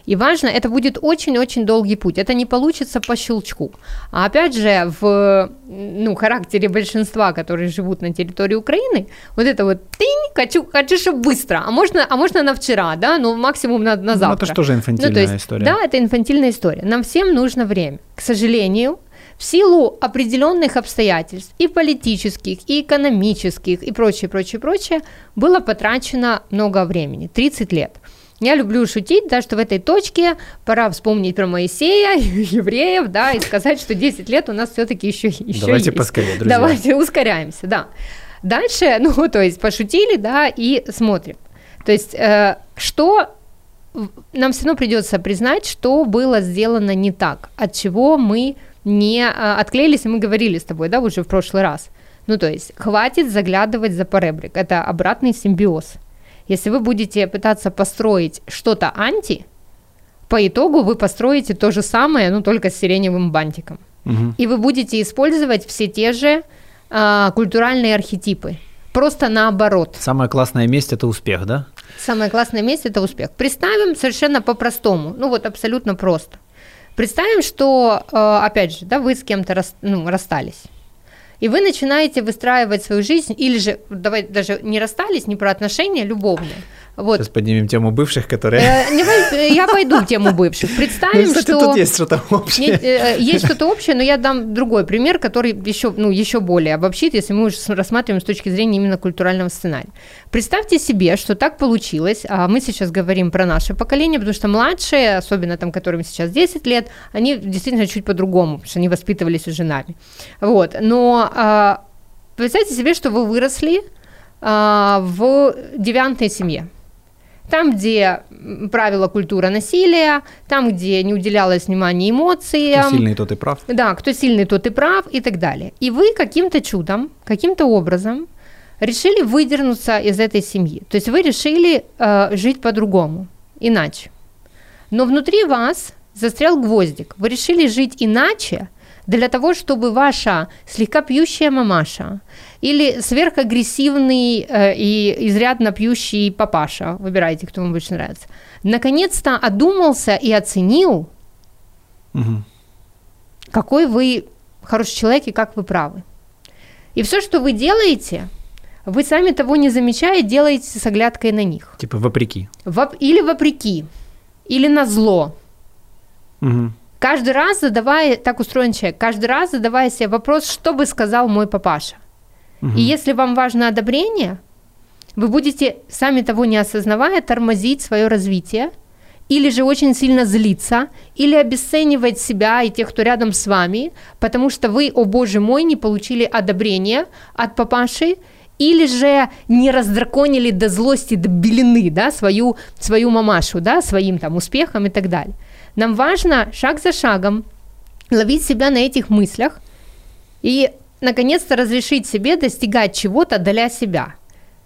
И важно, это будет очень-очень долгий путь. Это не получится по щелчку. А опять же, в ну, характере большинства, которые живут на территории Украины, вот это вот тынь, хочу, хочу, чтобы быстро. А можно, а можно на вчера, да, ну максимум на, на Ну, завтра. это же тоже инфантильная Ну, то есть, история. Да, это инфантильная история. Нам всем нужно время. К сожалению, в силу определенных обстоятельств и политических, и экономических, и прочее, прочее, прочее, было потрачено много времени, 30 лет. Я люблю шутить, да, что в этой точке пора вспомнить про Моисея, евреев, да, и сказать, что 10 лет у нас все-таки еще, еще Давайте есть. поскорее, друзья. Давайте ускоряемся, да. Дальше, ну, то есть пошутили, да, и смотрим. То есть, э, что нам все равно придется признать, что было сделано не так, от чего мы не а, отклеились, и мы говорили с тобой, да, уже в прошлый раз. Ну, то есть, хватит заглядывать за поребрик, это обратный симбиоз. Если вы будете пытаться построить что-то анти, по итогу вы построите то же самое, ну, только с сиреневым бантиком. Мгм. И вы будете использовать все те же а, культуральные архетипы. Просто наоборот. Самая классная месть это успех, да? Самое классное место – это успех. Представим совершенно по-простому, ну вот абсолютно просто. Представим, что, э, опять же, да, вы с кем-то рас- ну, расстались, и вы начинаете выстраивать свою жизнь, или же, давай даже не расстались, не про отношения, любовные. Вот. Сейчас поднимем тему бывших, которые... Э, вой- я пойду в тему бывших. Ну, Представим, кстати, что... тут есть что-то общее. Э, Есть что-то общее, но я дам другой пример, который еще, ну, еще более обобщит, если мы уже рассматриваем с точки зрения именно культурального сценария. Представьте себе, что так получилось, а мы сейчас говорим про наше поколение, потому что младшие, особенно там, которым сейчас 10 лет, они действительно чуть по-другому, потому что они воспитывались уже нами. Вот. Но а, представьте себе, что вы выросли а, в девиантной семье. Там, где правила культура насилия, там, где не уделялось внимания эмоциям. Кто сильный, тот и прав. Да, кто сильный, тот и прав и так далее. И вы каким-то чудом, каким-то образом решили выдернуться из этой семьи. То есть вы решили э, жить по-другому, иначе. Но внутри вас застрял гвоздик. Вы решили жить иначе для того, чтобы ваша слегка пьющая мамаша или сверхагрессивный э, и изрядно пьющий папаша, выбирайте, кто вам больше нравится, наконец-то одумался и оценил, Мгм. какой вы хороший человек и как вы правы. И все, что вы делаете, вы сами того не замечая, делаете с оглядкой на них. Типа вопреки. Воп- или вопреки, или на зло. Мгм. Каждый раз задавая, так устроен человек, каждый раз задавая себе вопрос, что бы сказал мой папаша. И если вам важно одобрение, вы будете, сами того не осознавая, тормозить свое развитие, или же очень сильно злиться, или обесценивать себя и тех, кто рядом с вами, потому что вы, о боже мой, не получили одобрения от папаши, или же не раздраконили до злости, до белины, да, свою, свою мамашу, да, своим там успехом и так далее. Нам важно шаг за шагом ловить себя на этих мыслях и, наконец-то, разрешить себе достигать чего-то для себя.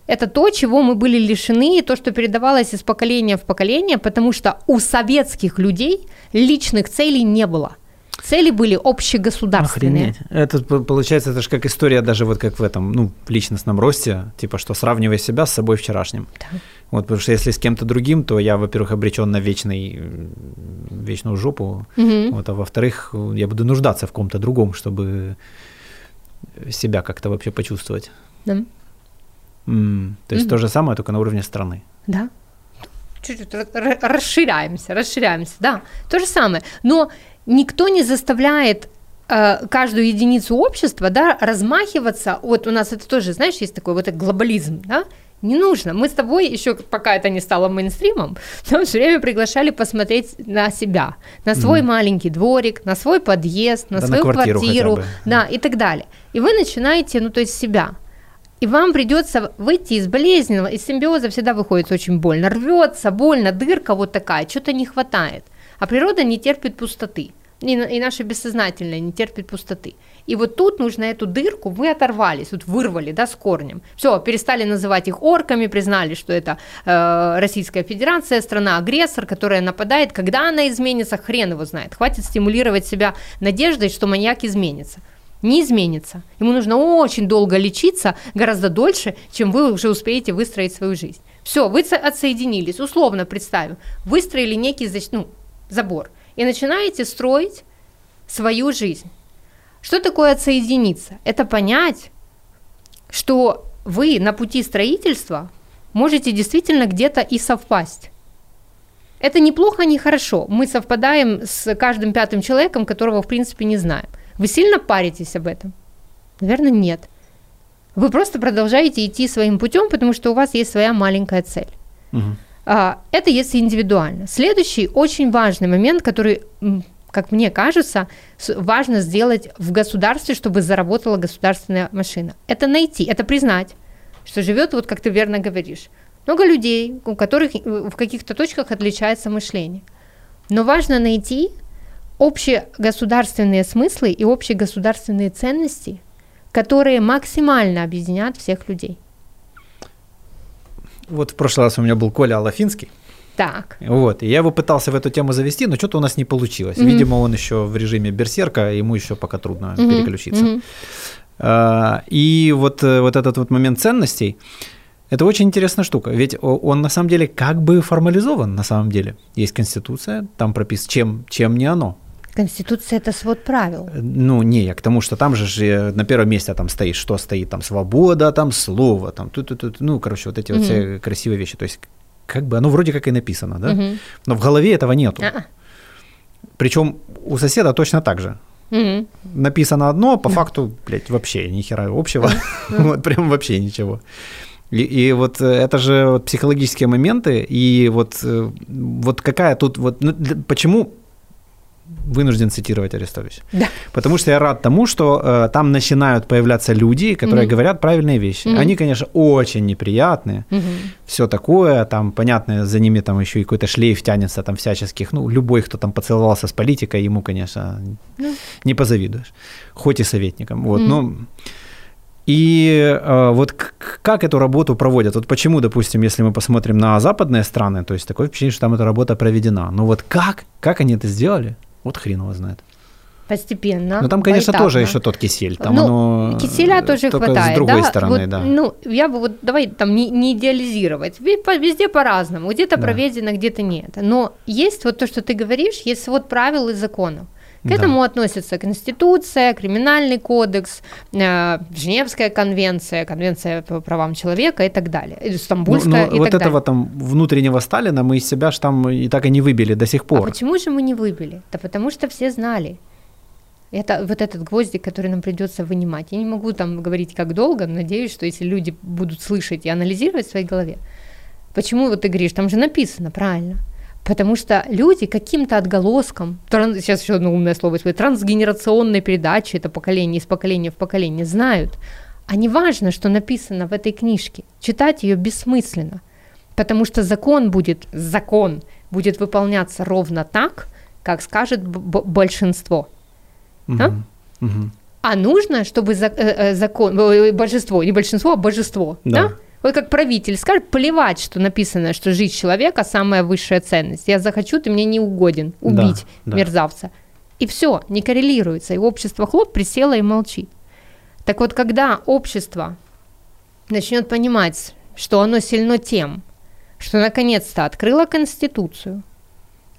Это то, чего мы были лишены, и то, что передавалось из поколения в поколение, потому что у советских людей личных целей не было. Цели были общегосударственные. Охренеть. Это получается, это же как история даже вот как в этом, ну, в личностном росте, типа, что сравнивай себя с собой вчерашним. Да. Вот, потому что если с кем-то другим, то я, во-первых, обречен на вечный, вечную жопу, Мгм. вот, а во-вторых, я буду нуждаться в ком-то другом, чтобы себя как-то вообще почувствовать. Да. М, То есть Мгм. то же самое, только на уровне страны. Да. Чуть-чуть ра- ра- расширяемся, расширяемся, да. То же самое. Но никто не заставляет э, каждую единицу общества, да, размахиваться. Вот у нас это тоже, знаешь, есть такой вот глобализм, да, не нужно. Мы с тобой еще, пока это не стало мейнстримом, нам все время приглашали посмотреть на себя, на свой маленький дворик, на свой подъезд, на Да, на свою квартиру квартиру, бы. да, и так далее. И вы начинаете, ну, то есть себя. И вам придется выйти из болезненного, из симбиоза всегда выходит очень больно. Рвется, больно, дырка вот такая, что-то не хватает. А природа не терпит пустоты. И, на- и наше бессознательное не терпит пустоты. И вот тут нужно эту дырку, вы оторвались, вот вырвали, да, с корнем. Все, перестали называть их орками, признали, что это э, Российская Федерация, страна-агрессор, которая нападает. Когда она изменится, хрен его знает. Хватит стимулировать себя надеждой, что маньяк изменится не изменится. Ему нужно очень долго лечиться, гораздо дольше, чем вы уже успеете выстроить свою жизнь. Все, вы со- отсоединились, условно представим, выстроили некий ну, забор и начинаете строить свою жизнь. Что такое отсоединиться? Это понять, что вы на пути строительства можете действительно где-то и совпасть. Это неплохо, не хорошо. Мы совпадаем с каждым пятым человеком, которого в принципе не знаем. Вы сильно паритесь об этом? Наверное, нет. Вы просто продолжаете идти своим путем, потому что у вас есть своя маленькая цель. Мгм. А, Это если индивидуально. Следующий очень важный момент, который, как мне кажется, важно сделать в государстве, чтобы заработала государственная машина. Это найти, это признать, что живет, вот как ты верно говоришь, много людей, у которых э, в каких-то точках отличается мышление. Но важно найти общегосударственные смыслы и общегосударственные ценности, которые максимально объединят всех людей. Вот в прошлый раз у меня был Коля Алафинский, Так. вот, и я его пытался в эту тему завести, но что-то у нас не получилось. Мгм. Видимо, он еще в режиме берсерка, ему еще пока трудно Мгм, переключиться. мгм. А, И вот, э, вот этот вот момент ценностей, это очень интересная штука, ведь он на самом деле как бы формализован на самом деле. Есть конституция, там прописано, чем, чем не оно. Конституция – это свод правил. Э, Ну, не, я к тому, что там же э, на первом месте там стоит, что стоит, там свобода, там слово, там тут, тут, тут, ну, короче, вот эти вот все красивые вещи. То есть, как бы оно вроде как и написано, да? Но в голове этого нету. А-а. Причем у соседа точно так же. Написано одно, а по факту, блядь, вообще ни хера общего. Вот прям вообще ничего. И, и вот э, это же вот психологические моменты, и вот, вот какая тут, вот, ну, для- почему вынужден цитировать Арестович? Да. Потому что я рад тому, что э, там начинают появляться люди, которые Мгм. говорят правильные вещи. Мгм. Они, конечно, очень неприятные, Мгм. все такое, там, понятно, за ними там еще и какой-то шлейф тянется там всяческих, ну, любой, кто там поцеловался с политикой, ему, конечно, Ну. не позавидуешь, хоть и советником, вот, Мгм. ну, и э, вот как эту работу проводят? Вот почему, допустим, если мы посмотрим на западные страны, то есть такое впечатление, что там эта работа проведена. Но вот как? Как они это сделали? Вот хрен его знает. Постепенно. Но там, конечно, поэтапно. тоже еще тот кисель. Там ну, оно киселя э, тоже хватает, с другой да? стороны, Вот, да. Ну, я бы вот, давай там не, не идеализировать. Везде по-разному. Где-то Да. проведено, где-то нет. Но есть вот то, что ты говоришь, есть свод правил и законов. К да. этому относятся Конституция, Криминальный кодекс, э, Женевская конвенция, Конвенция по правам человека и так далее, Стамбульская ну, ну, и вот так этого там внутреннего Сталина мы из себя ж там и так и не выбили до сих пор. А почему же мы не выбили? Да потому что все знали. Это вот этот гвоздик, который нам придется вынимать. Я не могу там говорить как долго, надеюсь, что если люди будут слышать и анализировать в своей голове, почему вот ты говоришь, там же написано правильно. Потому что люди каким-то отголоском, транс, сейчас еще одно умное слово, трансгенерационной передачи, это поколение из поколения в поколение, знают. А не важно, что написано в этой книжке. Читать ее бессмысленно. Потому что закон будет, закон будет выполняться ровно так, как скажет б- большинство. Угу. А? Угу. а нужно, чтобы за, э, э закон, э, большинство, не большинство, а божество, да? да? Вот как правитель скажет, плевать, что написано, что жизнь человека самая высшая ценность. Я захочу, ты мне не угоден, убить да, мерзавца. Да. И все, не коррелируется. И общество хлоп присело и молчит. Так вот, когда общество начнет понимать, что оно сильно тем, что наконец-то открыло Конституцию,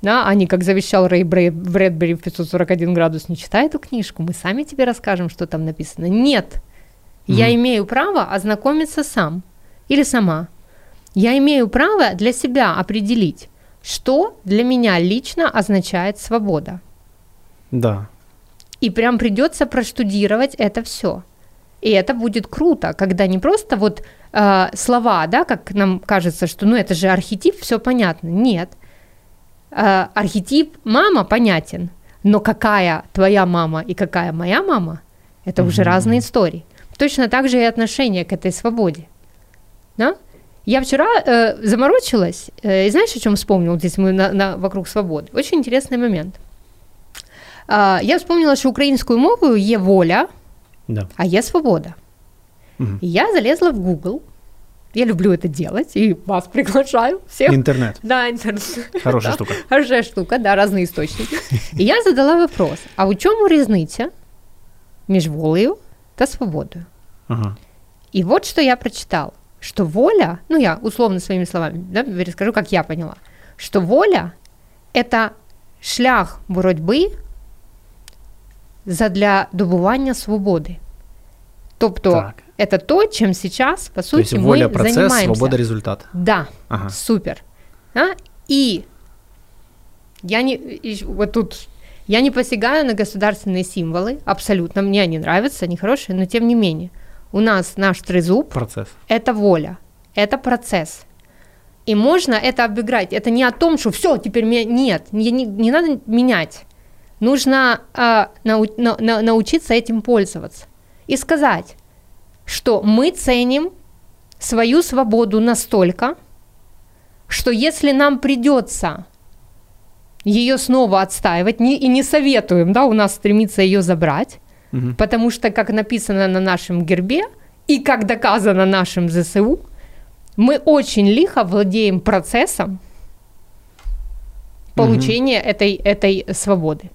да, а не как завещал Рэй Брэдбери в 541 градус, не читай эту книжку, мы сами тебе расскажем, что там написано. Нет, mm я имею право ознакомиться сам или сама. Я имею право для себя определить, что для меня лично означает свобода. Да. И прям придется проштудировать это все. И это будет круто, когда не просто вот э, слова, да, как нам кажется, что ну это же архетип, все понятно. Нет. Э, архетип мама понятен, но какая твоя мама и какая моя мама, это mm-hmm. уже разные истории. Точно так же и отношение к этой свободе. Да? Я вчера э, заморочилась, э, и знаешь, о чем вспомнил здесь мы на, на, вокруг свободы? Очень интересный момент. Э, я вспомнила, что украинскую мову е воля, да. а е свобода. Угу. И я залезла в Google. Я люблю это делать и вас приглашаю всех. Интернет. Да, интернет. Хорошая да. штука. Хорошая штука, да, разные источники. И я задала вопрос, а у чем разница между волею и свободой? Ага. И вот что я прочитала что воля, ну я условно своими словами да, расскажу, как я поняла, что воля – это шлях боротьби задля добування свободи. Тобто так. это то, чем сейчас, по сути, то есть воля, мы процесс, занимаемся. свобода, результат. Да, ага. супер. Да? И я не, и вот тут я не посягаю на государственные символы, абсолютно, мне они нравятся, они хорошие, но тем не менее – у нас наш трезуб процесс. это воля, это процесс. И можно это обыграть. Это не о том, что все, теперь меня нет, не, не, не надо менять. Нужно э, нау, на, на, научиться этим пользоваться. И сказать, что мы ценим свою свободу настолько, что если нам придется ее снова отстаивать, не, и не советуем, да, у нас стремиться ее забрать, Угу. Потому что, как написано на нашем гербе и как доказано нашим ЗСУ, мы очень лихо владеем процессом получения угу. этой, этой свободы.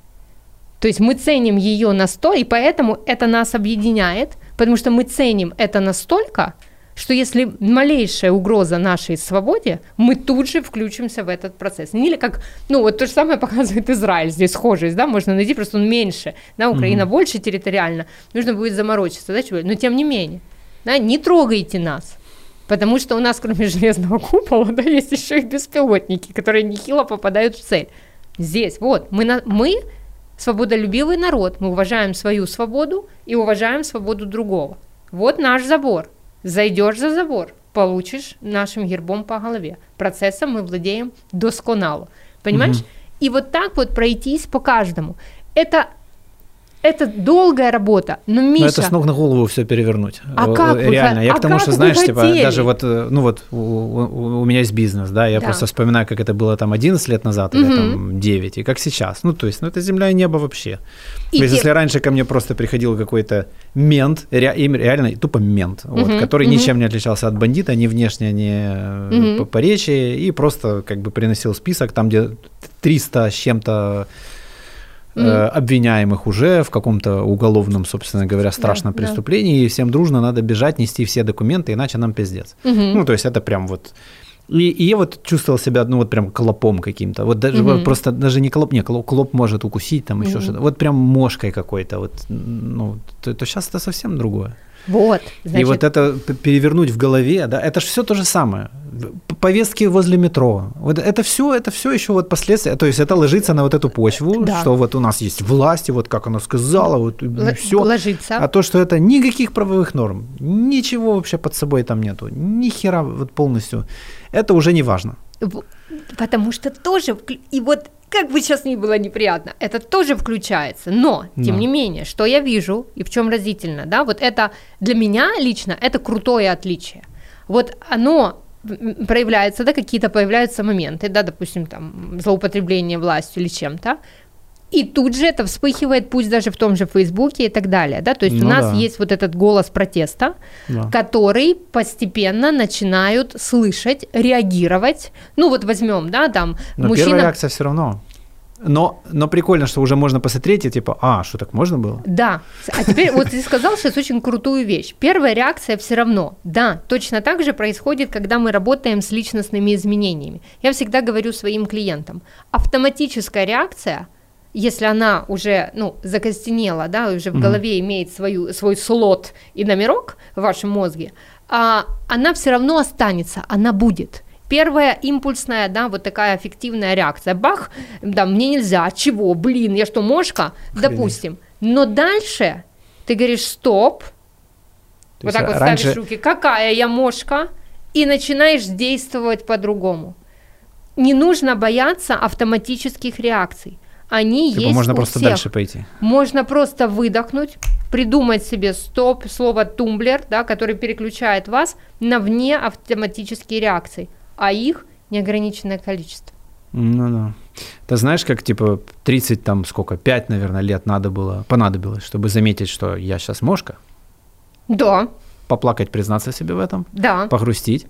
То есть мы ценим ее настолько, и поэтому это нас объединяет, потому что мы ценим это настолько, что если малейшая угроза нашей свободе, мы тут же включимся в этот процесс. Или как, ну вот то же самое показывает Израиль, здесь схожесть, да, можно найти, просто он меньше, да, Украина mm-hmm. больше территориально, нужно будет заморочиться, да, чего, но тем не менее, да, не трогайте нас, потому что у нас кроме железного купола, да, есть еще и беспилотники, которые нехило попадают в цель. Здесь, вот, мы, на, мы свободолюбивый народ, мы уважаем свою свободу и уважаем свободу другого. Вот наш забор – Зайдешь за забор, получишь нашим гербом по голове. Процессом мы владеем досконало. Понимаешь? Угу. И вот так вот пройтись по каждому. Это это долгая работа, но Миша... Но это с ног на голову все перевернуть. А как Реально. Вы, я а к тому, что, знаешь, типа, даже вот, э, ну вот, у, у, у меня есть бизнес, да, я да. просто вспоминаю, как это было там 11 лет назад, угу. или там 9, и как сейчас. Ну, то есть, ну, это земля и небо вообще. И то есть, если раньше ко мне просто приходил какой-то мент, ре, реально тупо мент, угу. вот, который угу. ничем не отличался от бандита, ни внешне, ни угу. по, по речи, и просто как бы приносил список, там, где 300 с чем-то mm-hmm. обвиняемых уже в каком-то уголовном, собственно говоря, страшном да, преступлении, да. и всем дружно надо бежать, нести все документы, иначе нам пиздец. Mm-hmm. Ну, то есть это прям вот И, и я вот чувствовал себя, ну, вот прям клопом каким-то. Вот даже вот просто даже не клоп, не, клоп, клоп может укусить, там еще Мгм. что-то. Вот прям мошкой какой-то. Вот, ну, то, то сейчас это совсем другое. Вот, и значит, вот это перевернуть в голове, да, это же все то же самое. Повестки возле метро. Вот это все, это все еще вот последствия. То есть это ложится на вот эту почву, Да. что вот у нас есть власть, и вот как она сказала, вот л- все. ложится. А то, что это никаких правовых норм, ничего вообще под собой там нету, ни хера вот полностью, это уже не важно. Потому что тоже, и вот как бы сейчас ни было неприятно, это тоже включается. Но, тем Да. не менее, что я вижу и в чем разительно, да, вот это для меня лично это крутое отличие. Вот оно проявляется, да, какие-то появляются моменты, да, допустим, там, злоупотребление властью или чем-то, и тут же это вспыхивает, пусть даже в том же Фейсбуке и так далее, да, то есть у Ну нас да. есть вот этот голос протеста, Да. который постепенно начинают слышать, реагировать. Ну вот возьмем, да, там Но мужчина. первая реакция все равно. Но, но прикольно, что уже можно посмотреть и типа, а, что так можно было? Да. А теперь вот ты сказал сейчас очень крутую вещь. Первая реакция все равно. Да, точно так же происходит, когда мы работаем с личностными изменениями. Я всегда говорю своим клиентам, автоматическая реакция если она уже, ну, закостенела, да, уже в голове имеет свою, свой слот и номерок в вашем мозге, а, она все равно останется, она будет. Первая импульсная, да, вот такая эффективная реакция. Бах, да, мне нельзя, чего, блин, я что, мошка? Охренеть. Допустим. Но дальше ты говоришь, стоп, То вот так вот раньше- ставишь руки, какая я мошка, и начинаешь действовать по-другому. Не нужно бояться автоматических реакций. Они Типа есть можно просто всех. дальше пойти. Можно просто выдохнуть, придумать себе стоп, слово тумблер, да, который переключает вас на вне автоматические реакции, а их неограниченное количество. Ну да. Ты знаешь, как типа 30 там сколько, 5, наверное, лет надо было, понадобилось, чтобы заметить, что я сейчас мошка, Да, поплакать, признаться себе в этом, да. погрустить,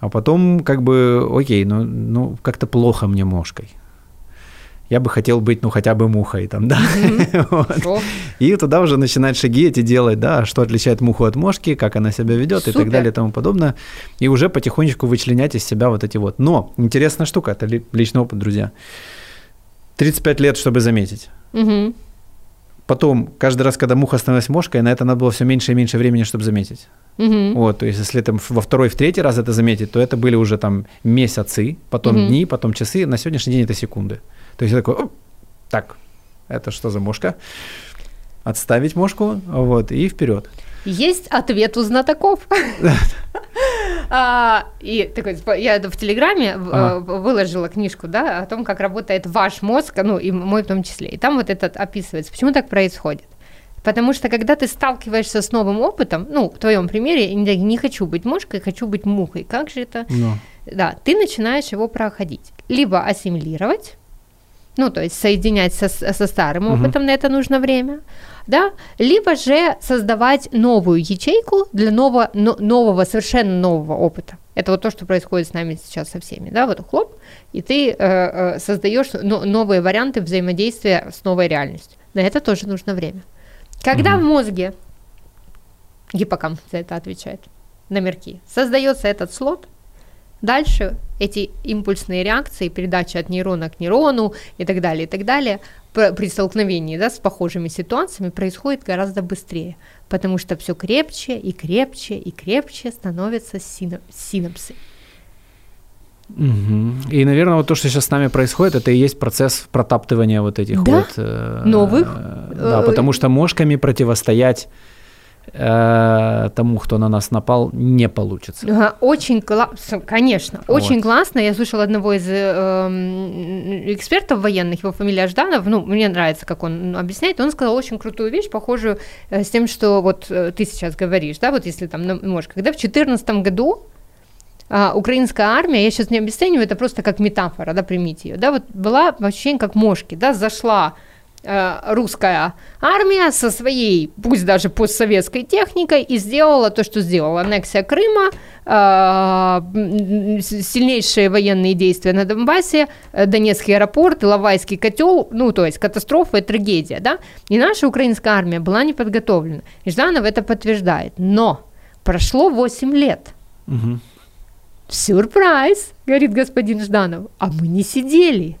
а потом как бы, окей, ну, ну как-то плохо мне мошкой. Я бы хотел быть, ну, хотя бы мухой там, да. Вот. И туда уже начинать шаги эти делать, да, что отличает муху от мошки, как она себя ведет и так далее и тому подобное. И уже потихонечку вычленять из себя вот эти вот. Но интересная штука, это ли- личный опыт, друзья. 35 лет, чтобы заметить. Потом, каждый раз, когда муха становилась мошкой, на это надо было все меньше и меньше времени, чтобы заметить. Мгм. Вот, то есть, если там во второй, в третий раз это заметить, то это были уже там месяцы, потом Мгм. дни, потом часы, на сегодняшний день это секунды. То есть я такой, «Оп, так, это что за мошка? Отставить мошку, вот, и вперед. Есть ответ у знатоков. А, И такой, типа, я в Телеграме в- Ага. э, выложила книжку, да, о том, как работает ваш мозг, ну и мой в том числе. И там вот это описывается, почему так происходит. Потому что когда ты сталкиваешься с новым опытом, ну, в твоем примере, я не, хочу быть мошкой, хочу быть мухой. Как же это? Ну, Да, ты начинаешь его проходить. Либо ассимилировать, ну, то есть соединять со, со старым Мгм. опытом, на это нужно время, да, либо же создавать новую ячейку для нового, но- нового, совершенно нового опыта. Это вот то, что происходит с нами сейчас со всеми, да, вот хлоп, и ты э, э, создаешь но- новые варианты взаимодействия с новой реальностью. На это тоже нужно время. Когда Мгм. в мозге, гиппокамп за это отвечает, номерки, создается этот слот, Дальше эти импульсные реакции, передача от нейрона к нейрону и так далее, и так далее, пр- при столкновении да, с похожими ситуациями происходит гораздо быстрее, потому что все крепче и крепче и крепче становятся сина- синапсы. мгм. И, наверное, вот то, что сейчас с нами происходит, это и есть процесс протаптывания вот этих Да? вот... э, Новых? Да, Э, потому что мошками противостоять э, тому, кто на нас напал, не получится. Ага, Очень классно, конечно, очень Вот. классно. Я слушала одного из э, м, экспертов военных, его фамилия Жданов, ну, мне нравится, как он объясняет, он сказал очень крутую вещь, похожую э, с тем, что вот э, ты сейчас говоришь, да, вот если там, ну, можешь, когда в 2014 году а, украинская армия, я сейчас не обесцениваю, это просто как метафора, да, примите ее, да, вот была ощущение как мошки, да, зашла русская армия со своей, пусть даже постсоветской техникой, и сделала то, что сделала. Аннексия Крыма, э, сильнейшие военные действия на Донбассе, э, Донецкий аэропорт, Иловайский котел, ну, то есть катастрофа и трагедия, да. И наша украинская армия была не подготовлена. И Жданов это подтверждает. Но прошло 8 лет. Мгм. Сюрприз, говорит господин Жданов. А мы не сидели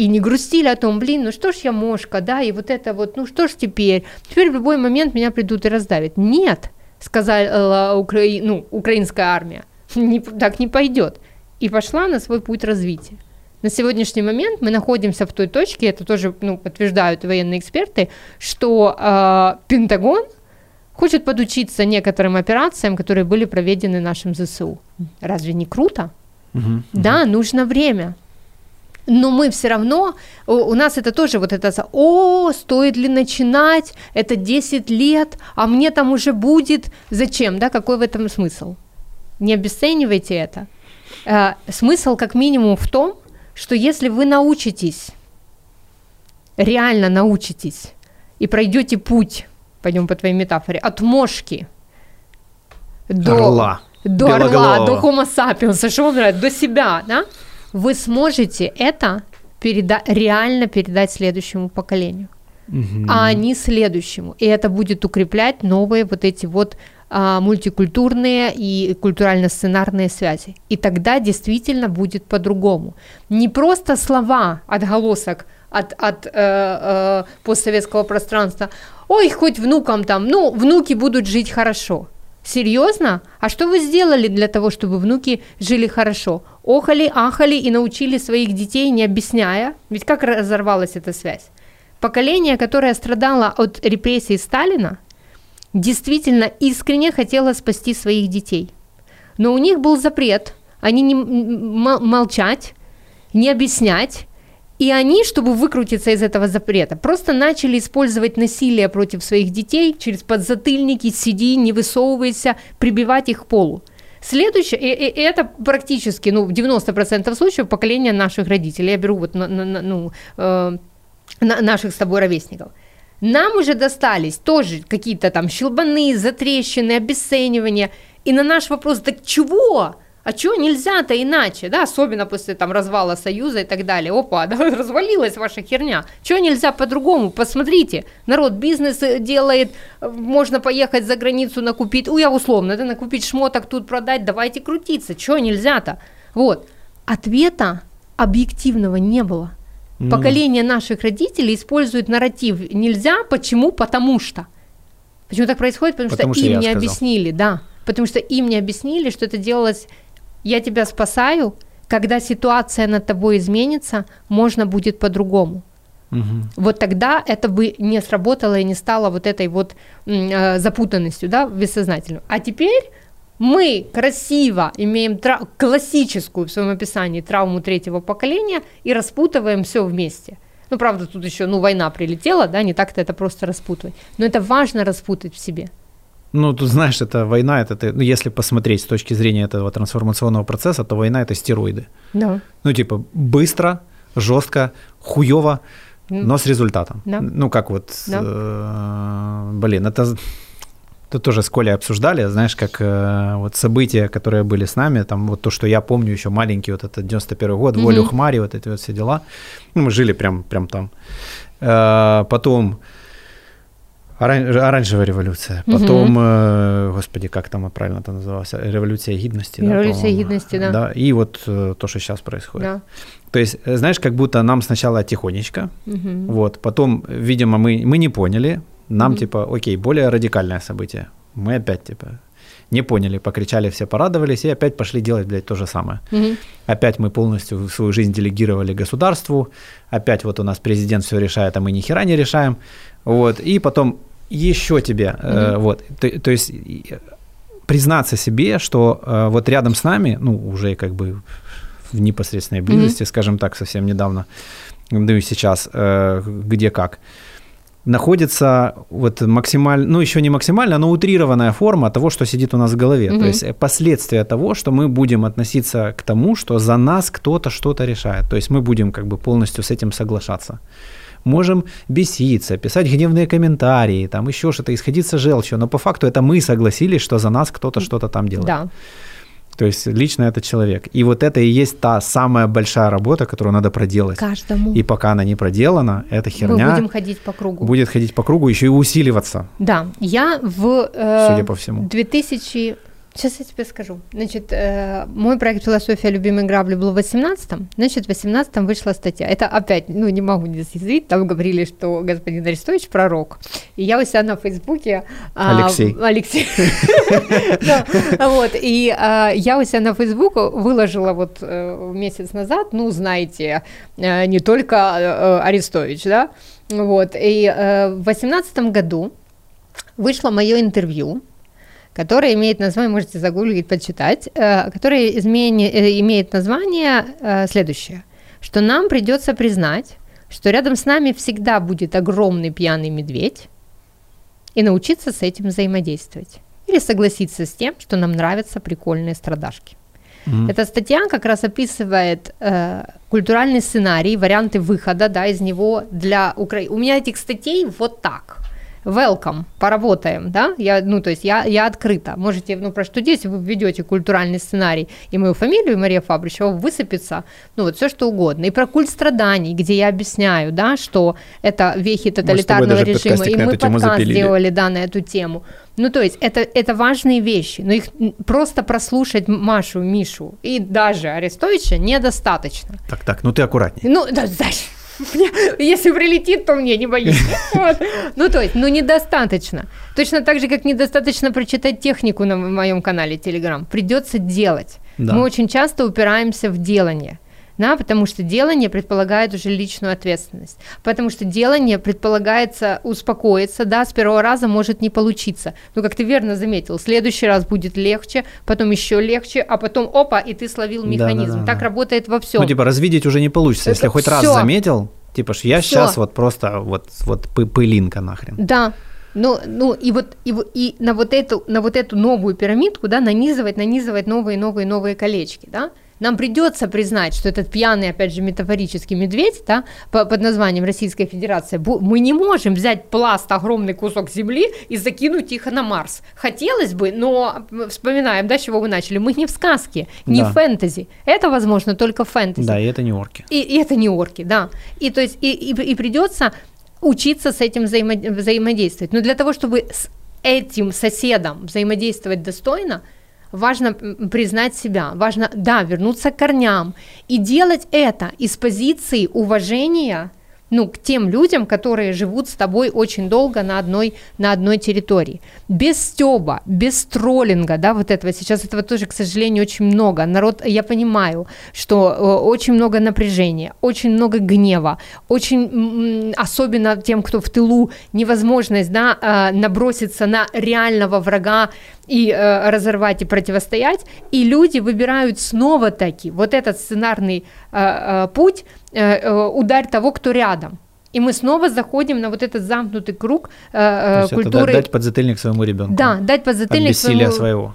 и не грустили о том, блин, ну что ж я мошка, да, и вот это вот, ну что ж теперь, теперь в любой момент меня придут и раздавят. Нет, сказала Укра... ну, украинская армия, не, так не пойдет. И пошла на свой путь развития. На сегодняшний момент мы находимся в той точке, это тоже ну, подтверждают военные эксперты, что э, Пентагон хочет подучиться некоторым операциям, которые были проведены нашим ЗСУ. Разве не круто? Угу, да, угу. нужно время. Но мы все равно, у, нас это тоже вот это, о, стоит ли начинать, это 10 лет, а мне там уже будет, зачем, да, какой в этом смысл? Не обесценивайте это. Э, смысл как минимум в том, что если вы научитесь, реально научитесь и пройдете путь, пойдем по твоей метафоре, от мошки до орла, до, орла, до homo sapiens, что вам нравится, до себя, да, вы сможете это переда- реально передать следующему поколению, угу. а не следующему. И это будет укреплять новые вот эти вот а, мультикультурные и культурально-сценарные связи. И тогда действительно будет по-другому. Не просто слова, отголосок от, от э, э, постсоветского пространства. Ой, хоть внукам там, ну, внуки будут жить хорошо. Серьезно? А что вы сделали для того, чтобы внуки жили хорошо? Охали, ахали и научили своих детей, не объясняя? Ведь как разорвалась эта связь? Поколение, которое страдало от репрессий Сталина, действительно искренне хотела спасти своих детей. Но у них был запрет, они не молчать, не объяснять, и они, чтобы выкрутиться из этого запрета, просто начали использовать насилие против своих детей через подзатыльники, сиди, не высовывайся, прибивать их к полу. Следующее, и, и, это практически, ну, в 90% случаев поколение наших родителей, я беру вот на, на, ну, э, на, наших с тобой ровесников – нам уже достались тоже какие-то там щелбаны, затрещины, обесценивания. И на наш вопрос, так чего? А чего нельзя-то иначе, да, особенно после там развала Союза и так далее. Опа, да, развалилась ваша херня. Чего нельзя по-другому? Посмотрите, народ бизнес э, делает, можно поехать за границу накупить, у я условно, да, накупить шмоток тут продать, давайте крутиться. Чего нельзя-то? Вот. Ответа объективного не было. Ну. Поколение наших родителей использует нарратив нельзя, почему? Потому что. Почему так происходит? Потому, Потому что, что им не сказал. объяснили, да. Потому что им не объяснили, что это делалось, я тебя спасаю, когда ситуация над тобой изменится, можно будет по-другому. Угу. Вот тогда это бы не сработало и не стало вот этой вот э, запутанностью, да, бессознательно. А теперь мы красиво имеем тра- классическую в своем описании травму третьего поколения и распутываем все вместе. Ну, правда, тут еще, ну, война прилетела, да, не так-то это просто распутывать. Но это важно распутать в себе. Ну, тут знаешь, это война, это ты, ну, если посмотреть с точки зрения этого трансформационного процесса, то война это стероиды. Да. Ну, типа, быстро, жестко, хуево, но с результатом. Да. Ну, как вот, да. э, блин, это Тут тоже с Колей обсуждали, знаешь, как э, вот события, которые были с нами, там вот то, что я помню еще маленький, вот этот 91 год, mm-hmm. Волю Хмари, вот эти вот все дела. Ну, мы жили прям, прям там. Э, потом оран- оранжевая революция, потом, э, господи, как там правильно это называлось, революция гидности. Революция да, гидности, да. да. И вот э, то, что сейчас происходит. Да. То есть, э, знаешь, как будто нам сначала тихонечко, mm-hmm. вот, потом, видимо, мы, мы не поняли, нам, mm-hmm. типа, окей, более радикальное событие. Мы опять, типа, не поняли, покричали, все порадовались, и опять пошли делать, блядь, то же самое. Mm-hmm. Опять мы полностью свою жизнь делегировали государству, опять вот у нас президент все решает, а мы ни хера не решаем, вот, и потом еще тебе, mm-hmm. э, вот, то, то есть признаться себе, что э, вот рядом с нами, ну, уже как бы в непосредственной близости, mm-hmm. скажем так, совсем недавно, ну и сейчас, э, где как, находится вот максимально, ну еще не максимально, но утрированная форма того, что сидит у нас в голове. Угу. То есть последствия того, что мы будем относиться к тому, что за нас кто-то что-то решает. То есть мы будем как бы полностью с этим соглашаться. Можем беситься, писать гневные комментарии, там еще что-то, исходиться желчью, но по факту это мы согласились, что за нас кто-то что-то там делает. Да. То есть лично этот человек. И вот это и есть та самая большая работа, которую надо проделать. Каждому. И пока она не проделана, эта херня... Мы будем ходить по кругу. Будет ходить по кругу, еще и усиливаться. Да, я в... Э, Судя по всему. 2000 Сейчас я тебе скажу. Значит, э, мой проект «Философия любимой грабли» был в 18-м, значит, в 18-м вышла статья. Это опять, ну, не могу не съязвить, там говорили, что господин Арестович пророк. И я у себя на Фейсбуке... а, Алексей. Алексей. Вот, и а, я у себя на Фейсбук выложила вот э, месяц назад, ну, знаете, э, не только э, Арестович, да, вот, и в 18 году вышло мое интервью, которое имеет название, можете загуглить, почитать, э, которое измени- э, имеет название э, следующее, что нам придется признать, что рядом с нами всегда будет огромный пьяный медведь, и научиться с этим взаимодействовать. Или согласиться с тем, что нам нравятся прикольные страдашки. Мгм. Эта статья как раз описывает э, культуральный сценарий, варианты выхода да, из него для Украины. У меня этих статей вот так. Welcome, поработаем, да? Я, ну, то есть я, я открыта. Можете, ну, проштудить, если вы введете культуральный сценарий и мою фамилию, Мария Фабричева, высыпется, ну, вот все что угодно. И про культ страданий, где я объясняю, да, что это вехи тоталитарного режима. И мы подкаст сделали, да, на эту тему. Ну, то есть это, это важные вещи, но их просто прослушать Машу, Мишу и даже Арестовича недостаточно. Так, так, ну ты аккуратней. Ну, да, знаешь, если прилетит, то мне не боюсь. Вот. Ну, то есть, ну, недостаточно. Точно так же, как недостаточно прочитать технику на моем канале Telegram. Придется делать. Да. Мы очень часто упираемся в делание. Да, потому что делание предполагает уже личную ответственность. Потому что делание предполагается успокоиться, да, с первого раза может не получиться. Но, как ты верно заметил, в следующий раз будет легче, потом еще легче, а потом опа, и ты словил механизм. Да-да-да. Так работает во всем. Ну, типа, развидеть уже не получится. Если Это хоть раз всё. заметил, типа, ж я Всё. сейчас вот просто вот, вот пы- пылинка нахрен. Да. Ну, ну и вот и, и на вот эту на вот эту новую пирамидку, да, нанизывать, нанизывать новые, новые, новые колечки, да. Нам придется признать, что этот пьяный, опять же, метафорический медведь, да, по- под названием Российская Федерация, мы не можем взять пласт, огромный кусок земли и закинуть их на Марс. Хотелось бы, но вспоминаем, да, с чего мы начали, мы не в сказке, не Да. в фэнтези. Это возможно только в фэнтези. Да, и это не орки. И, и это не орки, да. И то есть и, и, и придется учиться с этим взаимо- взаимодействовать. Но для того, чтобы с этим соседом взаимодействовать достойно, важно признать себя, важно, да, вернуться к корням и делать это из позиции уважения ну, к тем людям, которые живут с тобой очень долго на одной, на одной территории. Без стеба, без троллинга, да, вот этого. Сейчас этого тоже, к сожалению, очень много. Народ, я понимаю, что э, очень много напряжения, очень много гнева, очень, особенно тем, кто в тылу, невозможность, да, э, наброситься на реального врага и э, разорвать и противостоять, и люди выбирают снова таки вот этот сценарный э, э, путь, э, э, ударь того, кто рядом. И мы снова заходим на вот этот замкнутый круг э, То э, это культуры. дать, дать подзатыльник своему ребенку. Да, дать От подзатыльник бессилия своему- своего.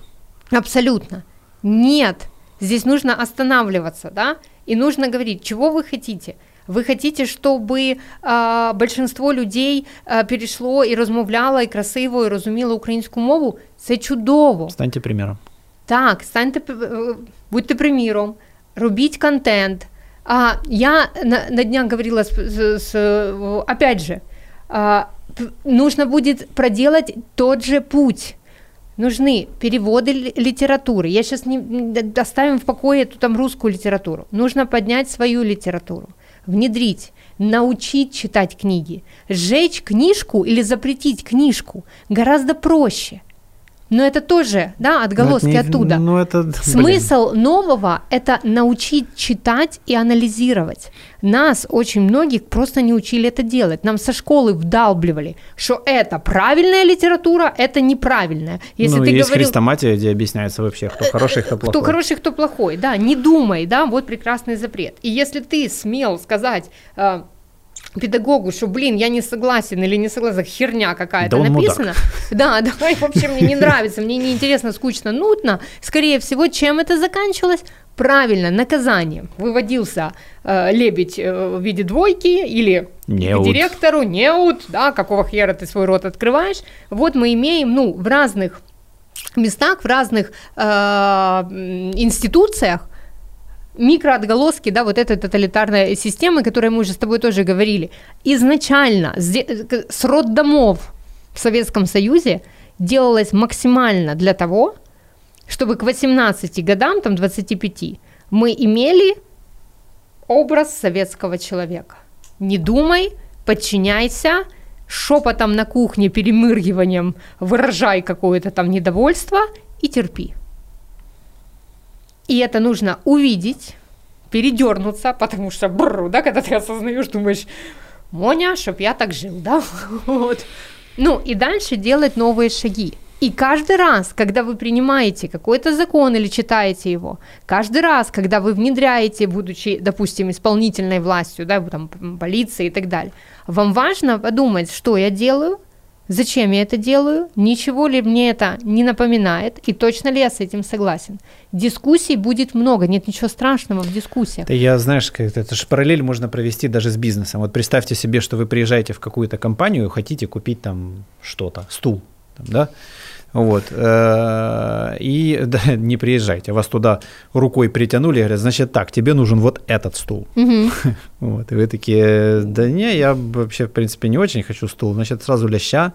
Абсолютно. Нет. Здесь нужно останавливаться, да, и нужно говорить, чего вы хотите. Вы хотите, чтобы э, большинство людей а, э, перейшло і розмовляло, і красиво, и разумело украинскую мову. Это чудово. Станьте примером. Так, станьте э, будьте примером, робіть контент. А я на, на днях говорила с, с, с опять же, а, нужно будет проделать тот же путь. Нужны переводы литературы. Я сейчас не оставим в покое эту там русскую литературу. Нужно поднять свою литературу внедрить, научить читать книги. Сжечь книжку или запретить книжку гораздо проще. Но это тоже, да, отголоски это не- оттуда. Ну, это... блин. Смысл нового – это научить читать и анализировать. Нас, очень многих, просто не учили это делать. Нам со школы вдалбливали, что это правильная литература, это неправильная. Если ну, ты есть говорил, хрестоматия, где объясняется вообще, кто хороший, кто плохой. кто хороший, кто плохой, да, не думай, да, вот прекрасный запрет. И если ты смел сказать э, педагогу, что, блин, я не согласен или не согласен, херня какая-то Да написана, да, давай, вообще мне не нравится, мне неинтересно, скучно, нудно, скорее всего, чем это заканчивалось? Правильно, наказанием. Выводился э, лебедь э, в виде двойки или Неуд. к директору, неуд, да, какого хера ты свой рот открываешь. Вот мы имеем, ну, в разных местах, в разных э, институциях микроотголоски, да, вот этой тоталитарной системы, о которой мы уже с тобой тоже говорили, изначально с роддомов в Советском Союзе делалось максимально для того, чтобы к 18 годам, там 25, мы имели образ советского человека. Не думай, подчиняйся, шепотом на кухне, перемыргиванием выражай какое-то там недовольство и терпи. И это нужно увидеть, передернуться, потому что, бррр, да, когда ты осознаешь, думаешь, Моня, чтоб я так жил, да, вот. Ну, и дальше делать новые шаги. И каждый раз, когда вы принимаете какой-то закон или читаете его, каждый раз, когда вы внедряете, будучи, допустим, исполнительной властью, да, там, полицией и так далее, вам важно подумать, что я делаю, Зачем я это делаю? Ничего ли мне это не напоминает? И точно ли я с этим согласен? Дискуссий будет много, нет ничего страшного в дискуссиях. Да я, знаешь, это же параллель можно провести даже с бизнесом. Вот представьте себе, что вы приезжаете в какую-то компанию, хотите купить там что-то, стул, там, да? Вот. Э, и да, не приезжайте. Вас туда рукой притянули, говорят, значит так, тебе нужен вот этот стул. Угу. Вот. И вы такие, да не, я вообще, в принципе, не очень хочу стул. Значит, сразу ляща,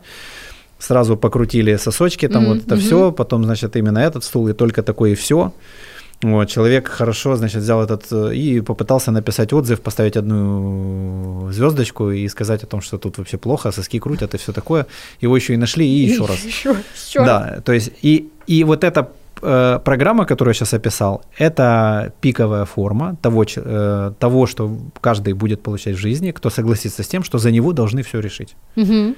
сразу покрутили сосочки, там угу, вот это угу. все, потом, значит, именно этот стул, и только такое и все. Вот, человек хорошо, значит, взял этот э, и попытался написать отзыв, поставить одну звездочку и сказать о том, что тут вообще плохо, соски крутят и все такое. Его еще и нашли, и еще раз. Еще, еще да, то есть и, и вот эта э, программа, которую я сейчас описал, это пиковая форма того, э, того, что каждый будет получать в жизни, кто согласится с тем, что за него должны все решить. Угу.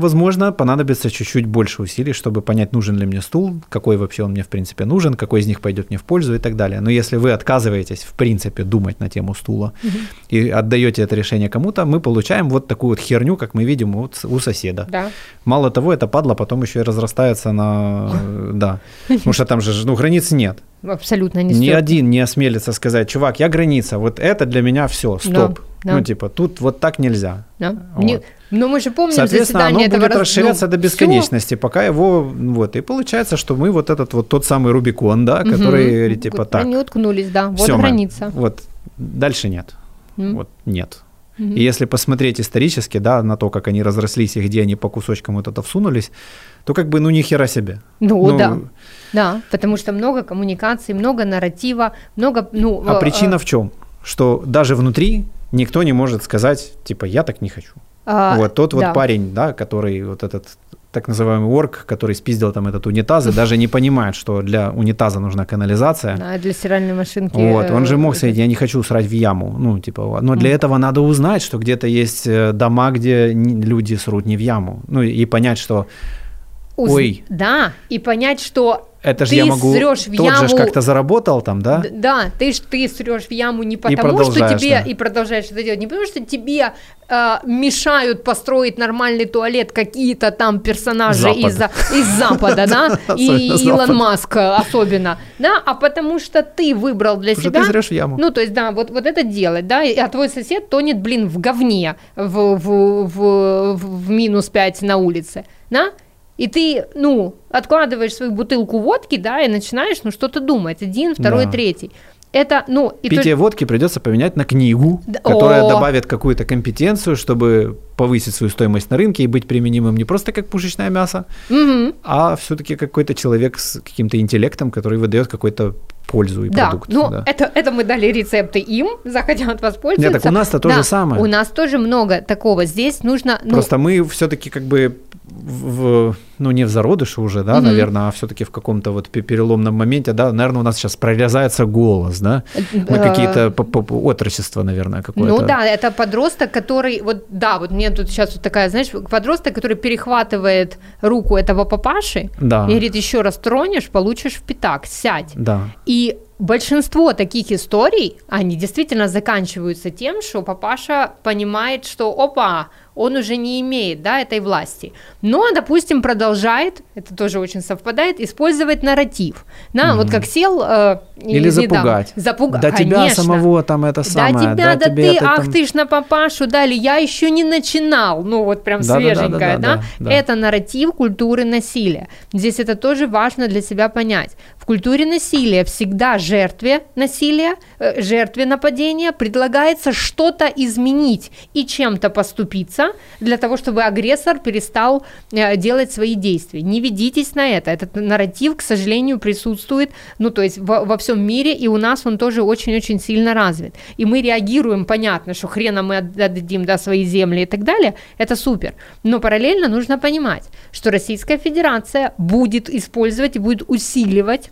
Возможно, понадобится чуть-чуть больше усилий, чтобы понять, нужен ли мне стул, какой вообще он мне в принципе нужен, какой из них пойдет мне в пользу и так далее. Но если вы отказываетесь в принципе думать на тему стула угу. и отдаете это решение кому-то, мы получаем вот такую вот херню, как мы видим вот у соседа. Да. Мало того, это падла потом еще и разрастается на... Да. Потому что там же ну, границ нет. Абсолютно не Ни один не осмелится сказать, чувак, я граница, вот это для меня все, стоп. Да, да. Ну, типа, тут вот так нельзя. Да. Вот. Но мы же помним Соответственно, оно этого будет раз... расширяться ну, до бесконечности, всё. пока его... Вот, и получается, что мы вот этот вот тот самый Рубикон, да, угу. который типа так... Они уткнулись, да, вот всё, граница. Мы, вот, дальше нет. Mm. Вот нет. Mm-hmm. И если посмотреть исторически, да, на то, как они разрослись и где они по кусочкам вот это всунулись, то как бы, ну, ни хера себе. Ну, ну да. Да, потому что много коммуникаций, много нарратива, много, ну... А э, причина э... в чем? Что даже внутри никто не может сказать, типа, я так не хочу. А, вот тот да. вот парень, да, который вот этот так называемый орг, который спиздил там этот унитаз, и даже не понимает, что для унитаза нужна канализация. А для стиральной машинки. Вот, он же мог сказать, я не хочу срать в яму, ну, типа, но для этого надо узнать, что где-то есть э, дома, где люди срут не в яму, ну, и понять, что Уз... Ой. Да, и понять, что это же я могу в тот яму... же как-то заработал там, да? Да, ты ж ты срешь в яму не потому, что тебе да. и продолжаешь это делать, не потому, что тебе э, мешают построить нормальный туалет какие-то там персонажи Запад. из, из Запада, да, и Илон Маск особенно, да, а потому что ты выбрал для себя. Ты зрешь в яму. Ну, то есть, да, вот, вот это делать, да, а твой сосед тонет, блин, в говне в, в, в, в минус 5 на улице, да, и ты, ну, откладываешь свою бутылку водки, да, и начинаешь, ну, что-то думать. Один, второй, да. третий. Это, ну, и Питье то... водки придется поменять на книгу, да, которая о! добавит какую-то компетенцию, чтобы повысить свою стоимость на рынке и быть применимым не просто как пушечное мясо, угу. а все-таки какой-то человек с каким-то интеллектом, который выдает какой-то пользу и да, продукт. Ну, да, это, это мы дали рецепты им, захотят воспользоваться. Нет, так у нас-то то да, же самое. У нас тоже много такого. Здесь нужно... Ну... Просто мы все-таки как бы в, ну не в зародыше уже, да, угу. наверное, а все-таки в каком-то вот переломном моменте, да, наверное, у нас сейчас прорезается голос, да, мы э, какие-то отрочества, наверное, какое-то. Ну да, это подросток, который, вот да, вот мне тут сейчас вот такая, знаешь, подросток, который перехватывает руку этого папаши да. и говорит, еще раз тронешь, получишь в пятак, сядь. Да. И большинство таких историй, они действительно заканчиваются тем, что папаша понимает, что опа, он уже не имеет, да, этой власти. Но, допустим, продолжает, это тоже очень совпадает, использовать нарратив. Да, mm-hmm. вот как сел... Э, Или не, запугать. Там, запугать, Да тебя самого там это самое. Да тебя, да, да тебе ты, это, ах там... ты ж на папашу, да, или я еще не начинал, ну вот прям да, свеженькая, да, да, да, да, да, да. Это нарратив культуры насилия. Здесь это тоже важно для себя понять. Культуре насилия всегда жертве насилия, э, жертве нападения предлагается что-то изменить и чем-то поступиться, для того, чтобы агрессор перестал э, делать свои действия. Не ведитесь на это. Этот нарратив, к сожалению, присутствует, ну, то есть во, во всем мире, и у нас он тоже очень-очень сильно развит. И мы реагируем, понятно, что хрена мы отдадим, да, свои земли и так далее, это супер. Но параллельно нужно понимать, что Российская Федерация будет использовать и будет усиливать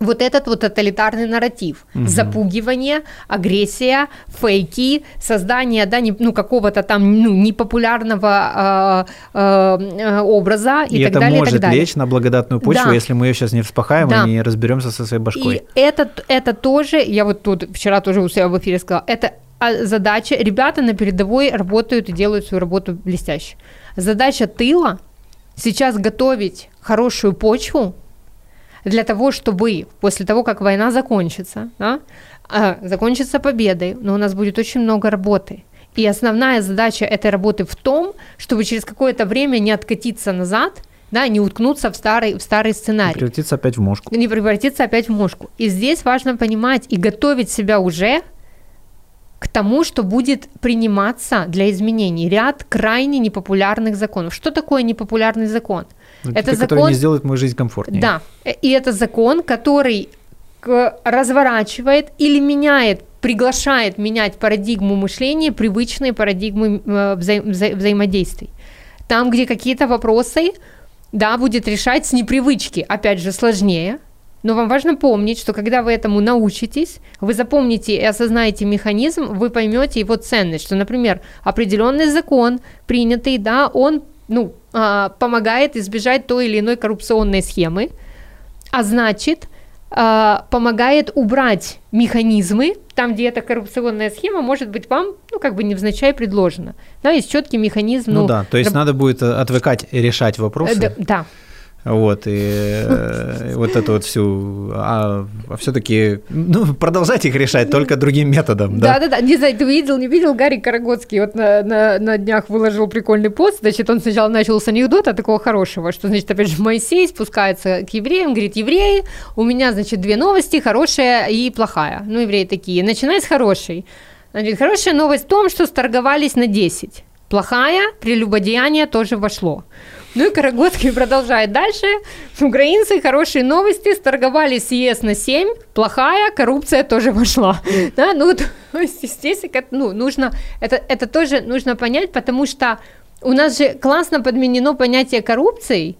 вот этот вот тоталитарный нарратив, угу. запугивание, агрессия, фейки, создание, да, не, ну, какого-то там, ну, непопулярного э, э, образа и, и так это далее. может и так далее. лечь на благодатную почву, да. если мы ее сейчас не вспахаем да. и не разберемся со своей башкой. И это, это тоже, я вот тут вчера тоже у себя в эфире сказала, это задача, ребята на передовой работают и делают свою работу блестяще. Задача тыла сейчас готовить хорошую почву для того, чтобы после того, как война закончится, да, а, закончится победой, но у нас будет очень много работы. И основная задача этой работы в том, чтобы через какое-то время не откатиться назад, да, не уткнуться в старый, в старый сценарий. Не превратиться опять в мошку. Не превратиться опять в мошку. И здесь важно понимать и готовить себя уже к тому, что будет приниматься для изменений ряд крайне непопулярных законов. Что такое непопулярный закон? Ну, это закон, который не сделает мою жизнь комфортнее. Да, и это закон, который разворачивает или меняет, приглашает менять парадигму мышления, привычные парадигмы э, вза- вза- взаимодействий. Там, где какие-то вопросы, да, будет решать с непривычки, опять же, сложнее, но вам важно помнить, что когда вы этому научитесь, вы запомните и осознаете механизм, вы поймете его ценность, что, например, определенный закон, принятый, да, он ну, а, помогает избежать той или иной коррупционной схемы, а значит, а, помогает убрать механизмы, там, где эта коррупционная схема может быть вам, ну, как бы невзначай предложена. Да, есть четкий механизм. Ну, ну да, то есть раб... надо будет э, отвыкать решать вопросы. Да, да, вот, и э, вот эту вот всю, а, а все-таки, ну, продолжать их решать только другим методом, да? Да-да-да, не знаю, ты видел, не видел, Гарри Карагодский вот на, на, на днях выложил прикольный пост, значит, он сначала начал с анекдота такого хорошего, что, значит, опять же, Моисей спускается к евреям, говорит, евреи, у меня, значит, две новости, хорошая и плохая. Ну, евреи такие, начинай с хорошей. Значит, хорошая новость в том, что сторговались на 10. Плохая, прелюбодеяние тоже вошло. Ну и Карагодский продолжает дальше. Украинцы, хорошие новости, сторговали с ЕС на 7, плохая, коррупция тоже вошла. Да, ну, то есть, естественно, ну, нужно, это, это тоже нужно понять, потому что у нас же классно подменено понятие коррупции,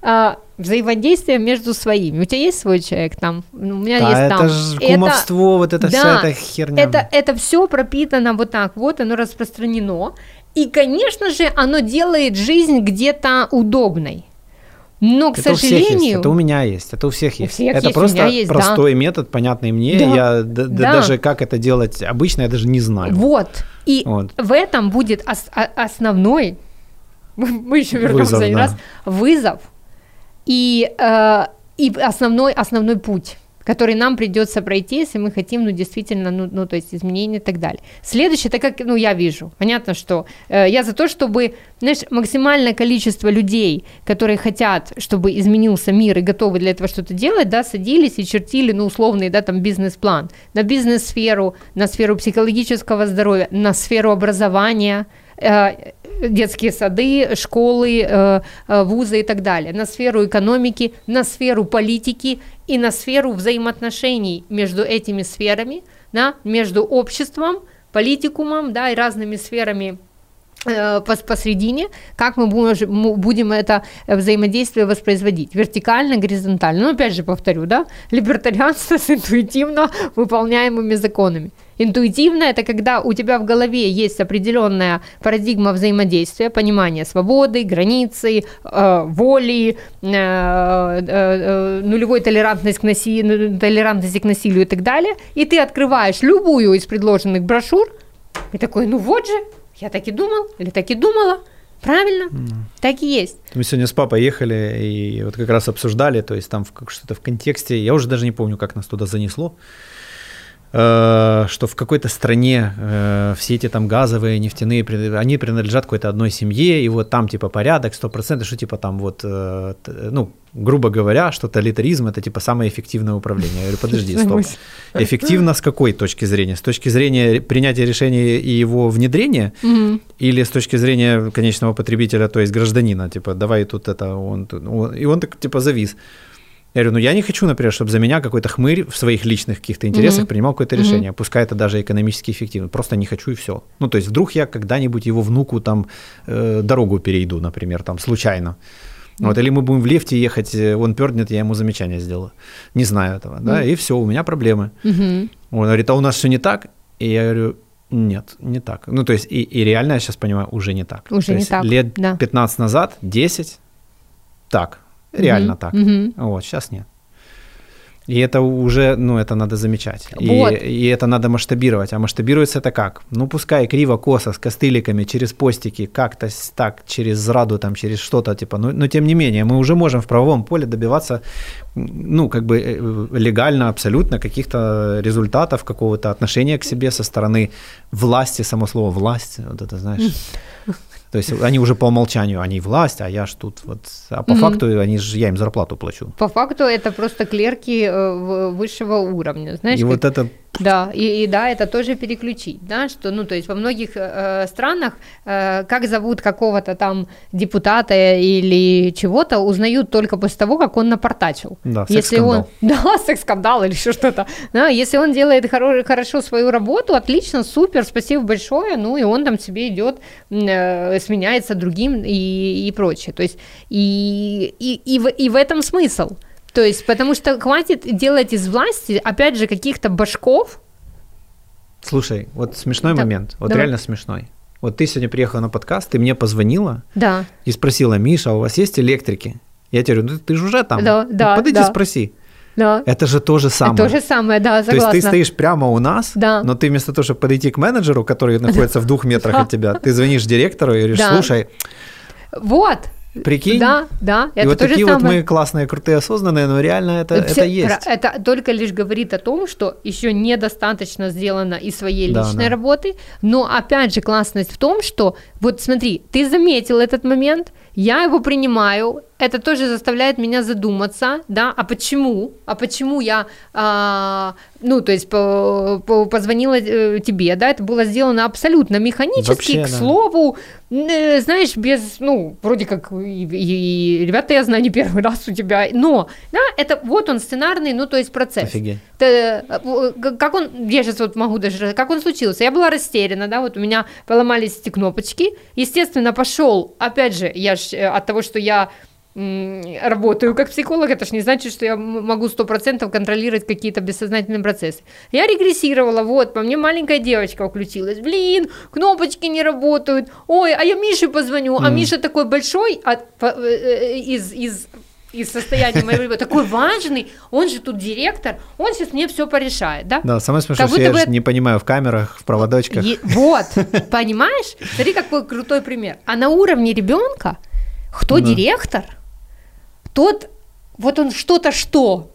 а, взаимодействие между своими. У тебя есть свой человек там? У меня да, есть это там. Же кумовство, это, вот это да, вся эта херня. Это, это все пропитано вот так вот, оно распространено. И, конечно же, оно делает жизнь где-то удобной. Но, к это сожалению... У всех есть, это у меня есть, это у всех есть. У всех это есть, просто есть, простой да. метод, понятный мне. Да. Я да. даже как это делать обычно, я даже не знаю. Вот. И вот. в этом будет ос- основной, мы еще вернемся один да. раз, вызов и, э, и основной, основной путь который нам придется пройти, если мы хотим, ну, действительно, ну, ну то есть изменения и так далее. Следующее, так как, ну, я вижу, понятно, что э, я за то, чтобы, знаешь, максимальное количество людей, которые хотят, чтобы изменился мир и готовы для этого что-то делать, да, садились и чертили, ну, условный, да, там, бизнес-план на бизнес-сферу, на сферу психологического здоровья, на сферу образования, э, детские сады, школы, э, э, вузы и так далее, на сферу экономики, на сферу политики и на сферу взаимоотношений между этими сферами, да, между обществом, политикумом да, и разными сферами э, посредине, как мы будем, это взаимодействие воспроизводить, вертикально, горизонтально. Ну, опять же повторю, да, либертарианство с интуитивно выполняемыми законами. Интуитивно это когда у тебя в голове есть определенная парадигма взаимодействия, понимание свободы, границы, э, воли, э, э, э, нулевой толерантность к наси... толерантности к насилию и так далее, и ты открываешь любую из предложенных брошюр и такой, ну вот же, я так и думал, или так и думала, Правильно? Mm. Так и есть. Мы сегодня с папой ехали и вот как раз обсуждали, то есть там что-то в контексте, я уже даже не помню, как нас туда занесло. Э, что в какой-то стране э, все эти там газовые, нефтяные, они принадлежат какой-то одной семье, и вот там типа порядок, 100%, что типа там вот, э, ну, грубо говоря, что тоталитаризм это типа самое эффективное управление. Я говорю, подожди, стоп. Эффективно с какой точки зрения? С точки зрения принятия решения и его внедрения, Мгм. или с точки зрения конечного потребителя, то есть гражданина, типа, давай тут это, он, он- и он так, типа, завис. Я говорю, ну я не хочу, например, чтобы за меня какой-то хмырь в своих личных каких-то интересах Мгм. принимал какое-то Мгм. решение, пускай это даже экономически эффективно, просто не хочу и все. Ну, то есть вдруг я когда-нибудь его внуку там э, дорогу перейду, например, там случайно. Вот, или мы будем в лифте ехать, э, он пернет, я ему замечание сделаю. Не знаю этого, да, Мгм. и все, у меня проблемы. Мгм. Он говорит, а у нас все не так? И я говорю, нет, не так. Ну, то есть, и, и реально я сейчас понимаю, уже не так. Уже То не есть так, Лет да. 15 назад, 10, так, реально Мгм. так. Мгм. Вот, сейчас нет. И это уже, ну, это надо замечать. Вот. И, и это надо масштабировать. А масштабируется это как? Ну, пускай криво, косо, с костыликами, через постики, как-то так, через зраду, там, через что-то, типа, но, но тем не менее, мы уже можем в правовом поле добиваться, ну, как бы э, легально абсолютно каких-то результатов, какого-то отношения к себе со стороны власти, само слово власть, вот это, знаешь, то есть они уже по умолчанию, они власть, а я ж тут вот, а по Мгм. факту они же, я им зарплату плачу. По факту это просто клерки э, высшего уровня, знаешь, и как- вот это Да, и, и да, это тоже переключить, да, что, ну, то есть во многих э, странах, э, как зовут какого-то там депутата или чего-то, узнают только после того, как он напортачил. Да, если он, да, секс-скандал или еще что-то, да, если он делает хоро- хорошо свою работу, отлично, супер, спасибо большое, ну, и он там себе идет, э, сменяется другим и, и прочее, то есть и, и, и, в, и в этом смысл. То есть, потому что хватит делать из власти, опять же, каких-то башков, Слушай, вот смешной Да, момент, вот давай. реально смешной. Вот ты сегодня приехала на подкаст, ты мне позвонила да, и спросила, Миша, а у вас есть электрики? Я тебе говорю, ну ты же уже там. Да, Ну, да, Подойди, да. спроси. да. Это же то же самое. То же самое, да, То согласна. есть ты стоишь прямо у нас, Да. но ты вместо того, чтобы подойти к менеджеру, который находится в двух метрах от тебя, ты звонишь директору и говоришь, слушай, Вот, прикинь, да, да, и это вот то же такие вот самое. мы классные, крутые, осознанные, но реально это, это Все- есть. про- Это только лишь говорит о том, что еще недостаточно сделано из своей Да, личной да. работы, но опять же классность в том, что вот смотри, ты заметил этот момент, я его принимаю, это тоже заставляет меня задуматься, да, а почему, а почему я, а, ну, то есть по- по- позвонила э, тебе, да, это было сделано абсолютно механически, Вообще, к да. слову, знаешь, без, ну, вроде как, и, и- и, ребята, я знаю, не первый раз у тебя, но, да, это вот он сценарный, ну, то есть процесс. Офигеть. Т- э, Как он, я сейчас вот могу даже, как он случился, я была растеряна, да, вот у меня поломались эти кнопочки, естественно, пошел, опять же, я ж э, от того, что я работаю как психолог, это ж не значит, что я могу сто процентов контролировать какие-то бессознательные процессы. Я регрессировала, вот, по мне маленькая девочка включилась, блин, кнопочки не работают, ой, а я Мише позвоню, а Мгм. Миша такой большой, а, по- э, э, из, из из состояния моего ребенка, такой важный, он же тут директор, он сейчас мне все порешает, да? Да, самое смешное, что я же бы- не понимаю в камерах, в проводочках. Е- вот, понимаешь? Смотри, какой крутой пример. А на уровне ребенка, кто Да. директор, тот, вот он что-то что,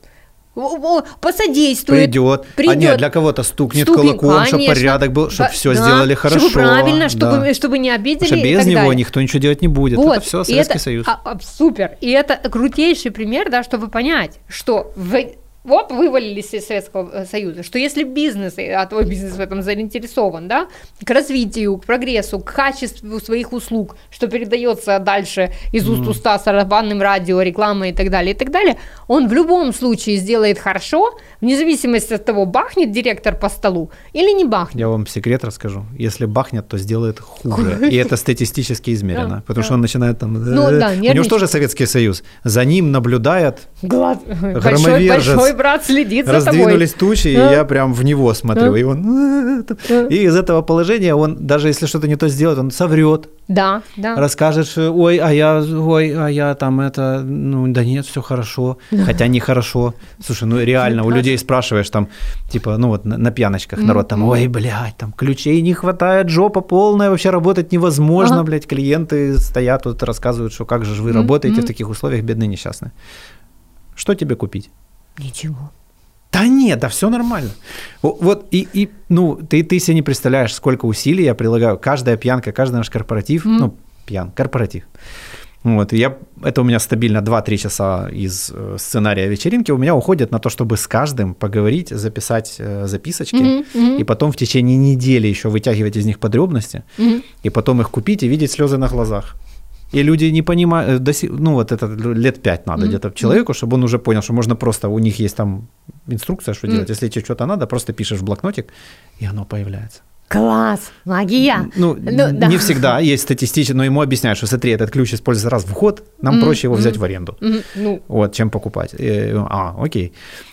посодействует, Придет. А придет. нет, для кого-то стукнет Стукнет, кулаком, чтобы конечно. порядок был, чтобы Да, все сделали хорошо. Чтобы правильно, чтобы, да. чтобы не обидели Потому что без него далее. никто ничего делать не будет. Вот, Это все и Советский это- Союз. а- а, супер. И это крутейший пример, да, чтобы понять, что в- вот вывалились из Советского э, Союза, что если бизнес, э, а твой бизнес в этом заинтересован, да, к развитию, к прогрессу, к качеству своих услуг, что передается дальше из уст уста сарафанным радио, рекламой и так далее, и так далее, он в любом случае сделает хорошо, вне зависимости от того, бахнет директор по столу или не бахнет. Я вам секрет расскажу. Если бахнет, то сделает хуже. И это статистически измерено. Потому что он начинает там... Ну э, да, У него же тоже Советский Союз. За ним наблюдает, Громовержец. Брат следит за тобой. раздвинулись тучи, и Да. я прям в него смотрю. Да. И он... Да. И из этого положения он, даже если что-то не то сделает, он соврет, Да, да. расскажет, что ой, а я, ой, а я там это, ну да нет, все хорошо, хотя нехорошо. Слушай, ну реально, у людей спрашиваешь там, типа, ну вот на, на пьяночках народ там, ой, блядь, там ключей не хватает, жопа полная, вообще работать невозможно, Ага. блядь, клиенты стоят тут рассказывают, что как же вы работаете в таких условиях, бедные несчастные. Что тебе купить? Ничего. Да нет, да все нормально. Вот и, и ну, ты, ты себе не представляешь, сколько усилий я прилагаю. Каждая пьянка, каждый наш корпоратив, ну, пьян, корпоратив. Вот, я, это у меня стабильно 2-3 часа из э, сценария вечеринки у меня уходит на то, чтобы с каждым поговорить, записать э, записочки, Мгм, мгм. и потом в течение недели еще вытягивать из них подробности, Мгм. и потом их купить и видеть слезы на глазах. И люди не понимают, э, ну вот это лет пять надо Мгм. где-то человеку, чтобы он уже понял, что можно просто, у них есть там инструкция, что Мгм. делать. Если тебе что-то надо, просто пишешь в блокнотик, и оно появляется. Класс, магия. Ну, Ну, да. не всегда есть статистически, но ему объясняют, что смотри, этот ключ используется раз в год, нам Мгм, проще его взять мгм. в аренду. Ну, Вот, чем покупать. Э, А, окей.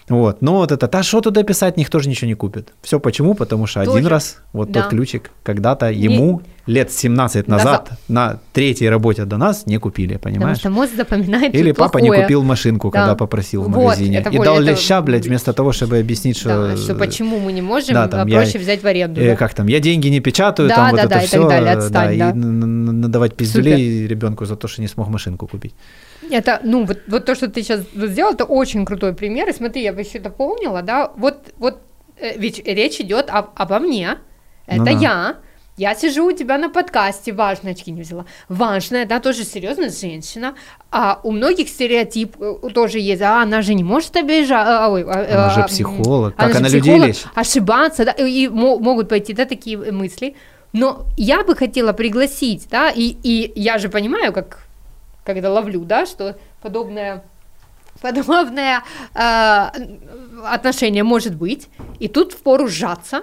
Вот. Но вот это, да что туда писать, никто же ничего не купит. Все почему? Потому что один Тоже. раз вот Да. тот ключик когда-то ему лет 17 назад, Назад. на третьей работе до нас не купили, потому понимаешь? что мозг запоминает Или папа не плохое. купил машинку, Да. когда попросил в Вот, магазине. это и вот- дал это- леща, блядь, вместо того, чтобы объяснить, что... Да, что почему мы не можем, Да, там а я- проще взять в аренду. Э, да. Как там, я деньги не печатаю, Да, там вот да, это да, и все, так далее, отстань, да. и н- н- надавать пиздюлей ребенку за то, что не смог машинку купить. Это, ну, вот, вот то, что ты сейчас сделал, это очень крутой пример. И смотри, я бы еще дополнила, да, вот, вот э, ведь речь идет об, обо мне. Это Ну да. я. Я сижу у тебя на подкасте, важно, очки не взяла. Важная, да, тоже серьезная женщина. А у многих стереотип э, тоже есть. А она же не может обижать. а, ой, а, Она же а, психолог. она Как же она людей лечит? Ошибаться, да, и мо- могут пойти, да, такие мысли. Но я бы хотела пригласить, да, и, и я же понимаю, как когда ловлю, да, что подобное подобное э, отношение может быть, и тут впору сжаться.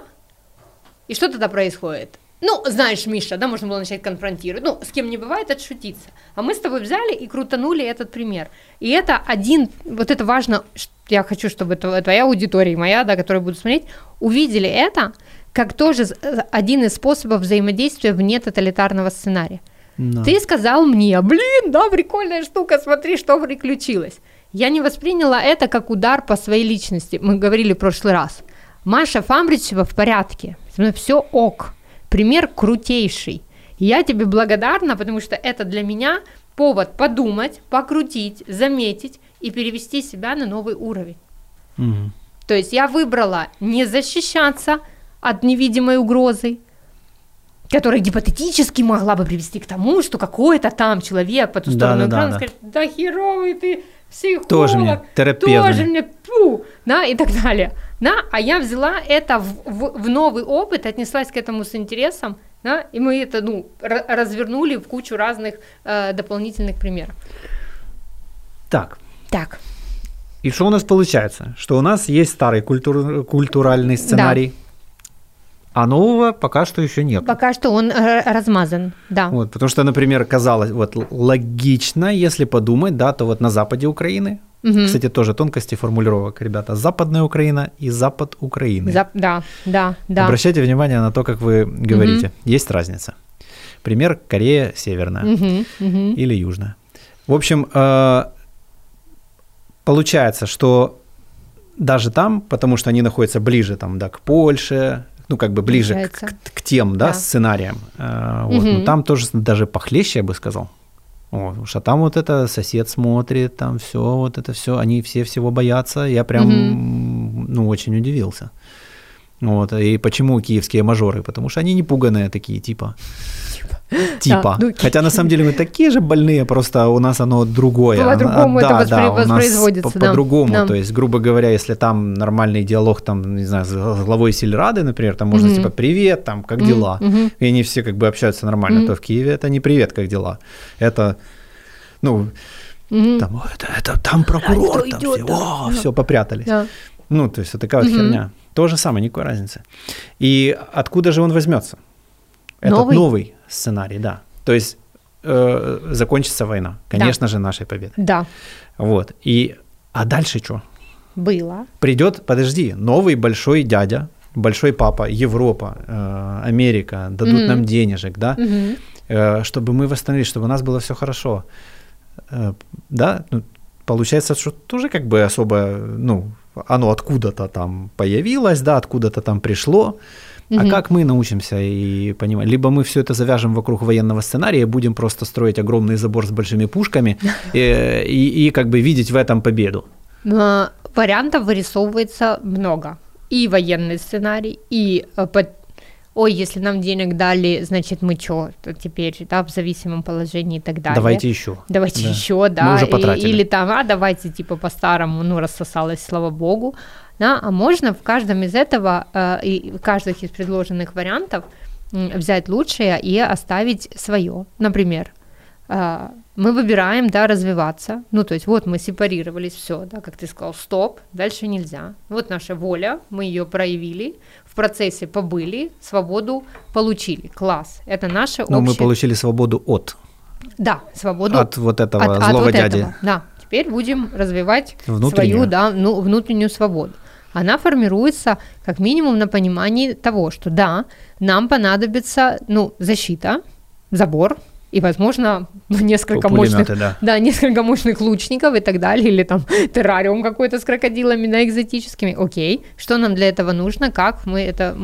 И что тогда происходит? Ну, знаешь, Миша, да, можно было начать конфронтировать. Ну, с кем не бывает, отшутиться. А мы с тобой взяли и крутанули этот пример. И это один, вот это важно, я хочу, чтобы тво- твоя аудитория, моя, да, которая будет смотреть, увидели это как тоже один из способов взаимодействия вне тоталитарного сценария. Да. Ты сказал мне, блин, да, прикольная штука, смотри, что приключилось. Я не восприняла это как удар по своей личности. Мы говорили в прошлый раз. Маша Фамбричева в порядке. Все ок. Пример крутейший. Я тебе благодарна, потому что это для меня повод подумать, покрутить, заметить и перевести себя на новый уровень. Мгм. То есть я выбрала не защищаться от невидимой угрозы, которая гипотетически могла бы привести к тому, что какой-то там человек по ту сторону Да-да-да, экрана да. скажет, да херовый ты психолог, Тоже мне терапевт. тоже мне пу, да, и так далее. Да, а я взяла это в, в- в новый опыт, отнеслась к этому с интересом, да, и мы это, ну, ра- развернули в кучу разных э, дополнительных примеров. Так, Так, и что у нас получается? Что у нас есть старый культур- культуральный сценарий, а нового пока что еще нет. пока что он э, размазан, да. Вот, потому что, например, казалось, вот логично, если подумать, да, то вот на западе Украины, Мгм. кстати, тоже тонкости формулировок, ребята, западная Украина и запад Украины. За- да, да, да. Обращайте внимание на то, как вы говорите. Есть разница. Пример Корея Северная Мгм, мгм. или Южная. В общем, э, получается, что даже там, потому что они находятся ближе там, да, к Польше, ну, как бы ближе к, Получается. к- к тем, да, Да. сценариям. Э, вот, Мгм. но там тоже даже похлеще, я бы сказал. Вот, потому что там вот это сосед смотрит, там все, вот это все, они все всего боятся. Я прям, ну, очень удивился. Вот, и почему киевские мажоры? Потому что они не пуганые такие, типа. Типа. ну, Хотя на самом деле мы такие же больные, просто у нас оно другое. По-другому а, это да, воспри- да, у нас воспроизводится, да. По-другому. Да. То есть, грубо говоря, если там нормальный диалог, там, не знаю, с главой сельрады, например, там можно Мгм. типа «Привет», там, «Как дела?» мгм. И они все как бы общаются нормально. Мгм. То в Киеве это не «Привет, как дела?» Это, ну, Мгм. там, «О, это, это там прокурор, кто там идёт, все, да. о, все, попрятались. Да. Ну, то есть, это такая вот Мгм. херня. То же самое, никакой разницы. И откуда же он возьмется? Этот Новый? новый сценарий, да. То есть э, закончится война, конечно же, нашей победой. Да, Вот. И, а дальше что? было. Придет, подожди, новый большой дядя, большой папа, Европа, э, Америка, дадут Мгм. нам денежек, да, Мгм. э, чтобы мы восстановились, чтобы у нас было все хорошо. Э, да, ну, получается, что тоже как бы особо, ну, оно откуда-то там появилось, да, откуда-то там пришло. А Мгм. как мы научимся и понимать? Либо мы все это завяжем вокруг военного сценария, будем просто строить огромный забор с большими пушками и, и, и как бы видеть в этом победу. Э, Вариантов вырисовывается много. И военный сценарий, и э, под ой, если нам денег дали, значит, мы что, теперь, да, в зависимом положении и так далее. Давайте еще. Давайте Да. еще, да. Мы уже и- потратили. или там, а давайте, типа, по-старому, ну, рассосалось, слава богу. Да, а можно в каждом из этого, э, и в каждых из предложенных вариантов м, взять лучшее и оставить свое. Например, э, мы выбираем, да, развиваться. Ну, то есть вот мы сепарировались, все, да, как ты сказал, стоп, дальше нельзя. Вот наша воля, мы ее проявили, в процессе побыли, свободу получили. Класс. Это наше Но Ну, мы общее... получили свободу от, Да, свободу от вот этого от- от злого вот дяди. этого, Да, теперь будем развивать Внутреннюю. свою, да, ну, внутреннюю свободу. Она формируется как минимум на понимании того, что да, нам понадобится, ну, защита, забор и, возможно, несколько мощных, да. да, несколько мощных лучников и так далее, или там террариум какой-то с крокодилами, да, экзотическими. Окей, что нам для этого нужно, как мы это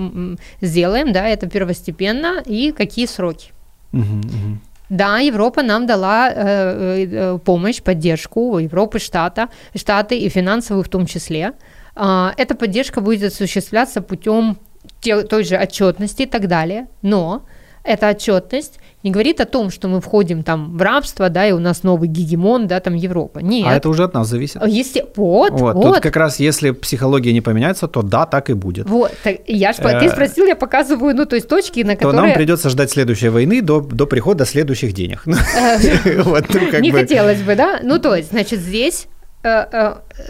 сделаем, да, это первостепенно и какие сроки. Мгм, мгм. Да, Европа нам дала э, э, э, помощь, поддержку, Европы, штата, Штаты и финансовую в том числе. А, эта поддержка будет осуществляться путем те- той же отчетности и так далее. Но эта отчетность не говорит о том, что мы входим там в рабство, да, и у нас новый гегемон, да, там Европа. Нет. А это уже от нас зависит. Есте- Вот, Вот, вот, Тут как раз, если психология не поменяется, то да, так и будет. вот. Так, я ж, ты Э, спросил, я показываю, ну, то есть точки, на То которые... нам придется ждать следующей войны до, до прихода следующих денег. Вот, ну, не хотелось бы, да? Ну, то есть, значит, здесь э, э,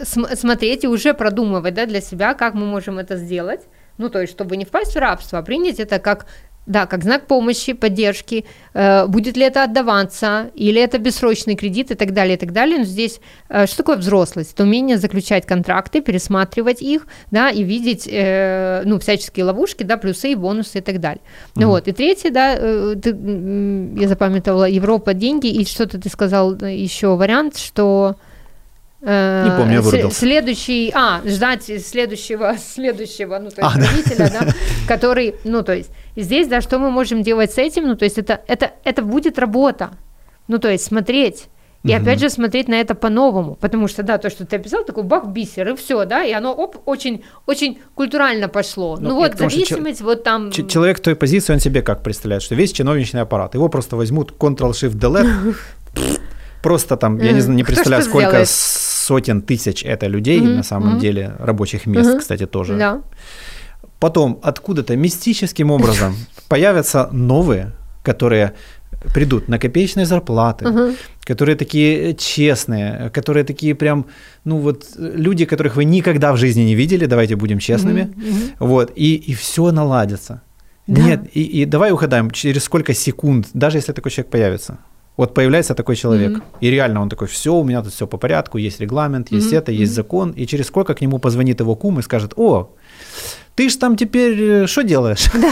смотреть и уже продумывать, да, для себя, как мы можем это сделать. Ну, то есть, чтобы не впасть в рабство, а принять это как да, как знак помощи, поддержки, э, будет ли это отдаваться, или это бессрочный кредит и так далее, и так далее. Но здесь э, что такое взрослость? Это умение заключать контракты, пересматривать их, да, и видеть, э, ну, всяческие ловушки, да, плюсы и бонусы и так далее. Ну вот, и третье, да, э, ты, я запамятовала, Европа, деньги, и что-то ты сказал э, еще вариант, что... э, Не помню, я вырубился. Следующий, а, ждать следующего, следующего, ну, то есть А, да. родителя, да, который, ну, то есть, здесь, да, что мы можем делать с этим, ну, то есть, это, это, это будет работа, ну, то есть, смотреть, и опять же смотреть на это по-новому, потому что, да, то, что ты описал, такой бах, бисер, и все, да, и оно, оп, очень, очень культурально пошло. Ну, Ну, вот, зависимость, вот там... Ч- Человек в той позиции, он себе как представляет, что весь чиновничный аппарат, его просто возьмут Ctrl-Shift-Delete, просто там, я не, не Кто представляю, что сколько сделает? сотен тысяч это людей, Мгм, на самом мгм. деле, рабочих мест, Мгм. кстати, тоже. Да. Потом откуда-то мистическим образом появятся новые, которые придут на копеечные зарплаты, Мгм. которые такие честные, которые такие прям, ну вот люди, которых вы никогда в жизни не видели, давайте будем честными, мгм. вот, и, и все наладится. Да. Нет, и, и давай угадаем, через сколько секунд, даже если такой человек появится, вот появляется такой человек, Мгм. и реально он такой, все, у меня тут все по порядку, есть регламент, есть Мгм, это, есть закон, и через сколько к нему позвонит его кум и скажет, о, ты ж там теперь что делаешь? Да,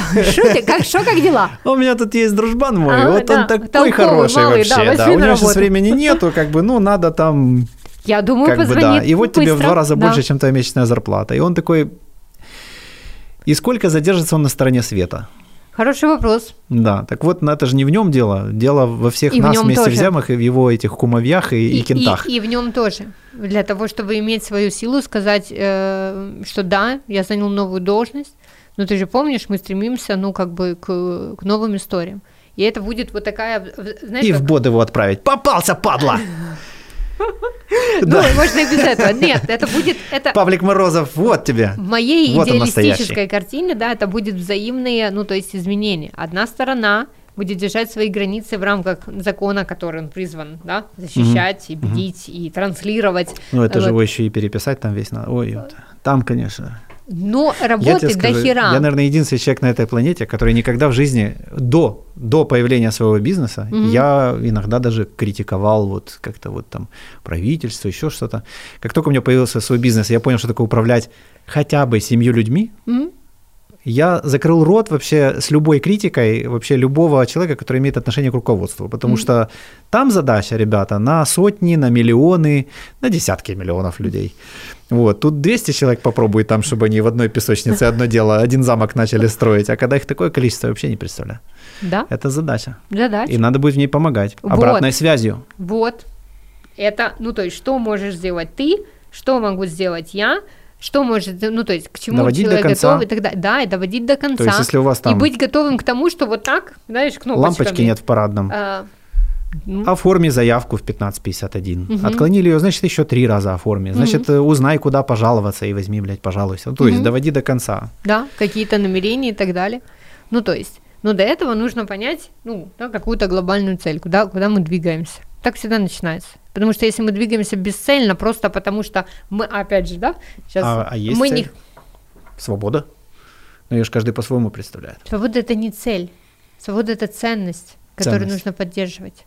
ты, как, шо, как дела? У меня тут есть дружбан мой, А, вот да, он такой толковый, хороший малый, вообще, да, да, у него сейчас времени нету, как бы, ну, надо там, Я думаю, как бы, позвонит да, и вот тебе в быстро, два раза да. больше, чем твоя месячная зарплата, и он такой, и сколько задержится он на стороне света? Хороший вопрос. Да, так вот, ну, это же не в нем дело, дело во всех И в нас вместе тоже. взятых, и в его этих кумовьях и, и, кентах. И, и в нем тоже. Для того, чтобы иметь свою силу, сказать, э, что да, я занял новую должность, но ты же помнишь, мы стремимся, ну, как бы к, к новым историям. И это будет вот такая, в- знаешь, И в как- бот его отправить. Попался, падла! ну, можно и без этого. Нет, это будет, это Павлик Морозов, вот тебе. в моей идеалистической картине, да, это будет взаимные, ну, то есть изменения. Одна сторона будет держать свои границы в рамках закона, который он призван, да, защищать и бдить, и транслировать. Ну, это же его еще и переписать там весь надо. Ой, там, конечно. Но работать до хера. я, наверное, единственный человек на этой планете, который никогда в жизни до, до появления своего бизнеса, Мгм. я иногда даже критиковал вот как-то вот там правительство, еще что-то. Как только у меня появился свой бизнес, я понял, что такое управлять хотя бы семью людьми, М? я закрыл рот вообще с любой критикой вообще любого человека, который имеет отношение к руководству, потому Мгм. что там задача, ребята, на сотни, на миллионы, на десятки миллионов людей. Вот, тут 200 человек попробует там, чтобы они в одной песочнице одно дело, один замок начали строить, а когда их такое количество, я вообще не представляю. Да, Это задача. задача. И надо будет в ней помогать. Вот. Обратной связью. Вот. Это, ну, то есть, что можешь сделать ты что могу сделать я, что может, ну, то есть, к чему Доводить до человек конца. готов, и так далее. Да, и доводить до конца. То есть, если у вас И там быть готовым к тому, что вот так, знаешь, кнопочками. лампочки нет в парадном, А, ну, оформи заявку в 1551. Мгм. Отклонили ее, значит, еще три раза оформи. Значит, э, узнай, куда пожаловаться и возьми, блядь, пожалуйся. Ну, то есть, Мгм. доводи до конца. да, какие-то намерения и так далее. Ну, то есть, но до этого нужно понять, ну, да, какую-то глобальную цель, куда, куда мы двигаемся. Так всегда начинается. Потому что если мы двигаемся бесцельно, просто потому что мы, опять же, да, сейчас А, а есть мы цель? не... Свобода? Ну, ее же каждый по-своему представляет. Свобода это не цель. Свобода это ценность, которую Ценность. нужно поддерживать.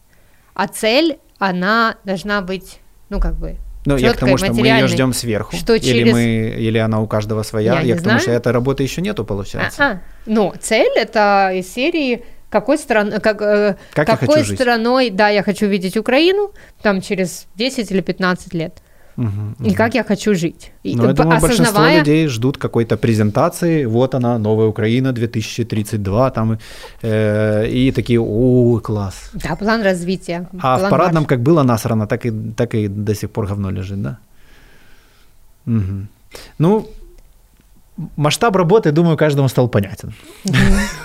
А цель, она должна быть, ну, как бы, Ну, я к тому, что мы ее ждем сверху. Что или, через- мы, или она у каждого своя. Я Я, не к тому, что знаю. этой работы еще нету, получается. А, ну, цель это из серии какой стран, как, э, Как какой страной, да, я хочу видеть Украину там через 10 или 15 лет, Мгм, и мгм. как я хочу жить. И, Ну, я думаю, большинство осознавая- людей ждут какой-то презентации. Вот она, новая Украина 2032, там, э, и такие, о, класс. Да, план развития. А план в парадном марш. как было насрано, так и, так и до сих пор говно лежит, да? Мгм. Ну, масштаб работы, думаю, каждому стал понятен.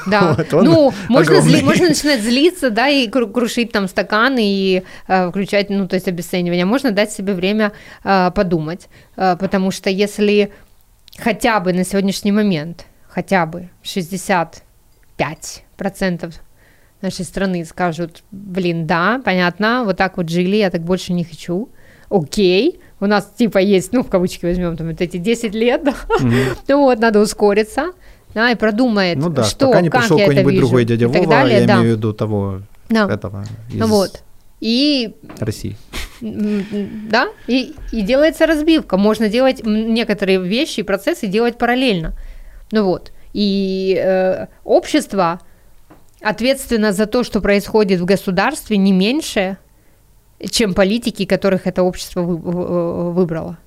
Да. Вот ну, можно, огромный. зли- можно начинать злиться, да, и кру- крушить там стаканы и э, включать, ну, то есть обесценивание. Можно дать себе время э, подумать, э, потому что если хотя бы на сегодняшний момент, хотя бы 65% нашей страны скажут, блин, да, понятно, вот так вот жили, я так больше не хочу, окей, у нас типа есть, ну, в кавычки возьмем, там, вот эти 10 лет, да, ну вот, надо ускориться, да, и продумает, Ну да, что, пока не как пришел я это какой-нибудь вижу, другой дядя и Вова, далее, я да. имею в виду того Да. этого из Ну вот. И России. да, и, и делается разбивка. Можно делать некоторые вещи и процессы делать параллельно. Ну вот. И э, общество ответственно за то, что происходит в государстве, не меньше, чем политики, которых это общество вы- выбрало.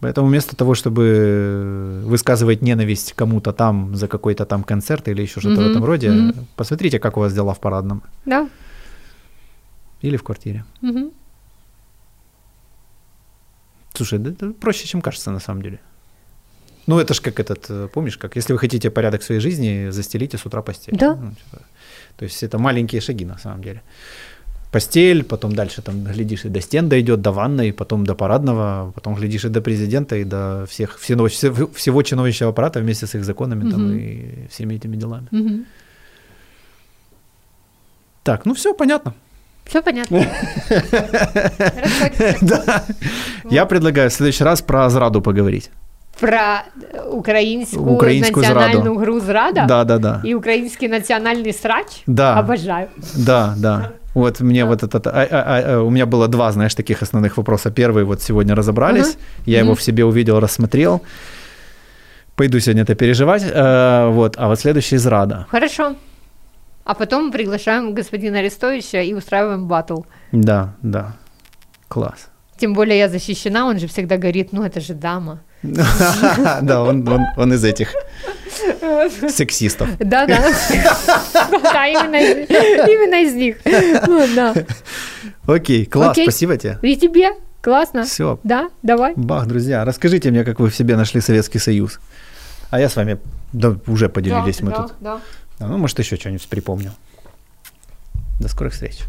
Поэтому вместо того, чтобы высказывать ненависть кому-то там за какой-то там концерт или еще что-то в Мгм, этом роде, мгм. посмотрите, как у вас дела в парадном Да. или в квартире. Мгм. Слушай, да это проще, чем кажется на самом деле. Ну, это ж как этот, э, помнишь, как если вы хотите порядок в своей жизни, застелите с утра постель. Да. Ну, типа, то есть это маленькие шаги на самом деле постель, потом дальше там глядишь и до стен дойдет, до ванной, потом до парадного, потом глядишь и до президента, и до всех все всего, всего чиновничьего аппарата вместе с их законами угу. там, и всеми этими делами. Угу. Так, ну все понятно. Все понятно. Да. Я предлагаю в следующий раз про зраду поговорить. Про украинскую, украинскую національну зраду. гру зрада да, да, да. И украинский национальный срач. Да. Обожаю. Да, да. Вот мне вот этот, а- а- а- а, у меня было два, знаешь, таких основных вопроса. Первый вот сегодня разобрались, я его Мгм. в себе увидел, рассмотрел. Пойду сегодня это переживать. Э, вот, а вот следующий зрада. Хорошо. А потом приглашаем господина Арестовича и устраиваем батл. Да, да. Класс. Тем более я защищена, он же всегда говорит, ну это же дама. Да, он, он, он из этих сексистов. Да, да. Да, именно из- именно из них. Ну, да. Окей, класс, Окей. спасибо тебе. И тебе? Классно. Все, Да, давай. бах, друзья, расскажите мне, как вы в себе нашли Советский Союз. А я с вами, да, уже поделились мы да, тут. да. А, ну, может, еще что-нибудь припомню. До скорых встреч.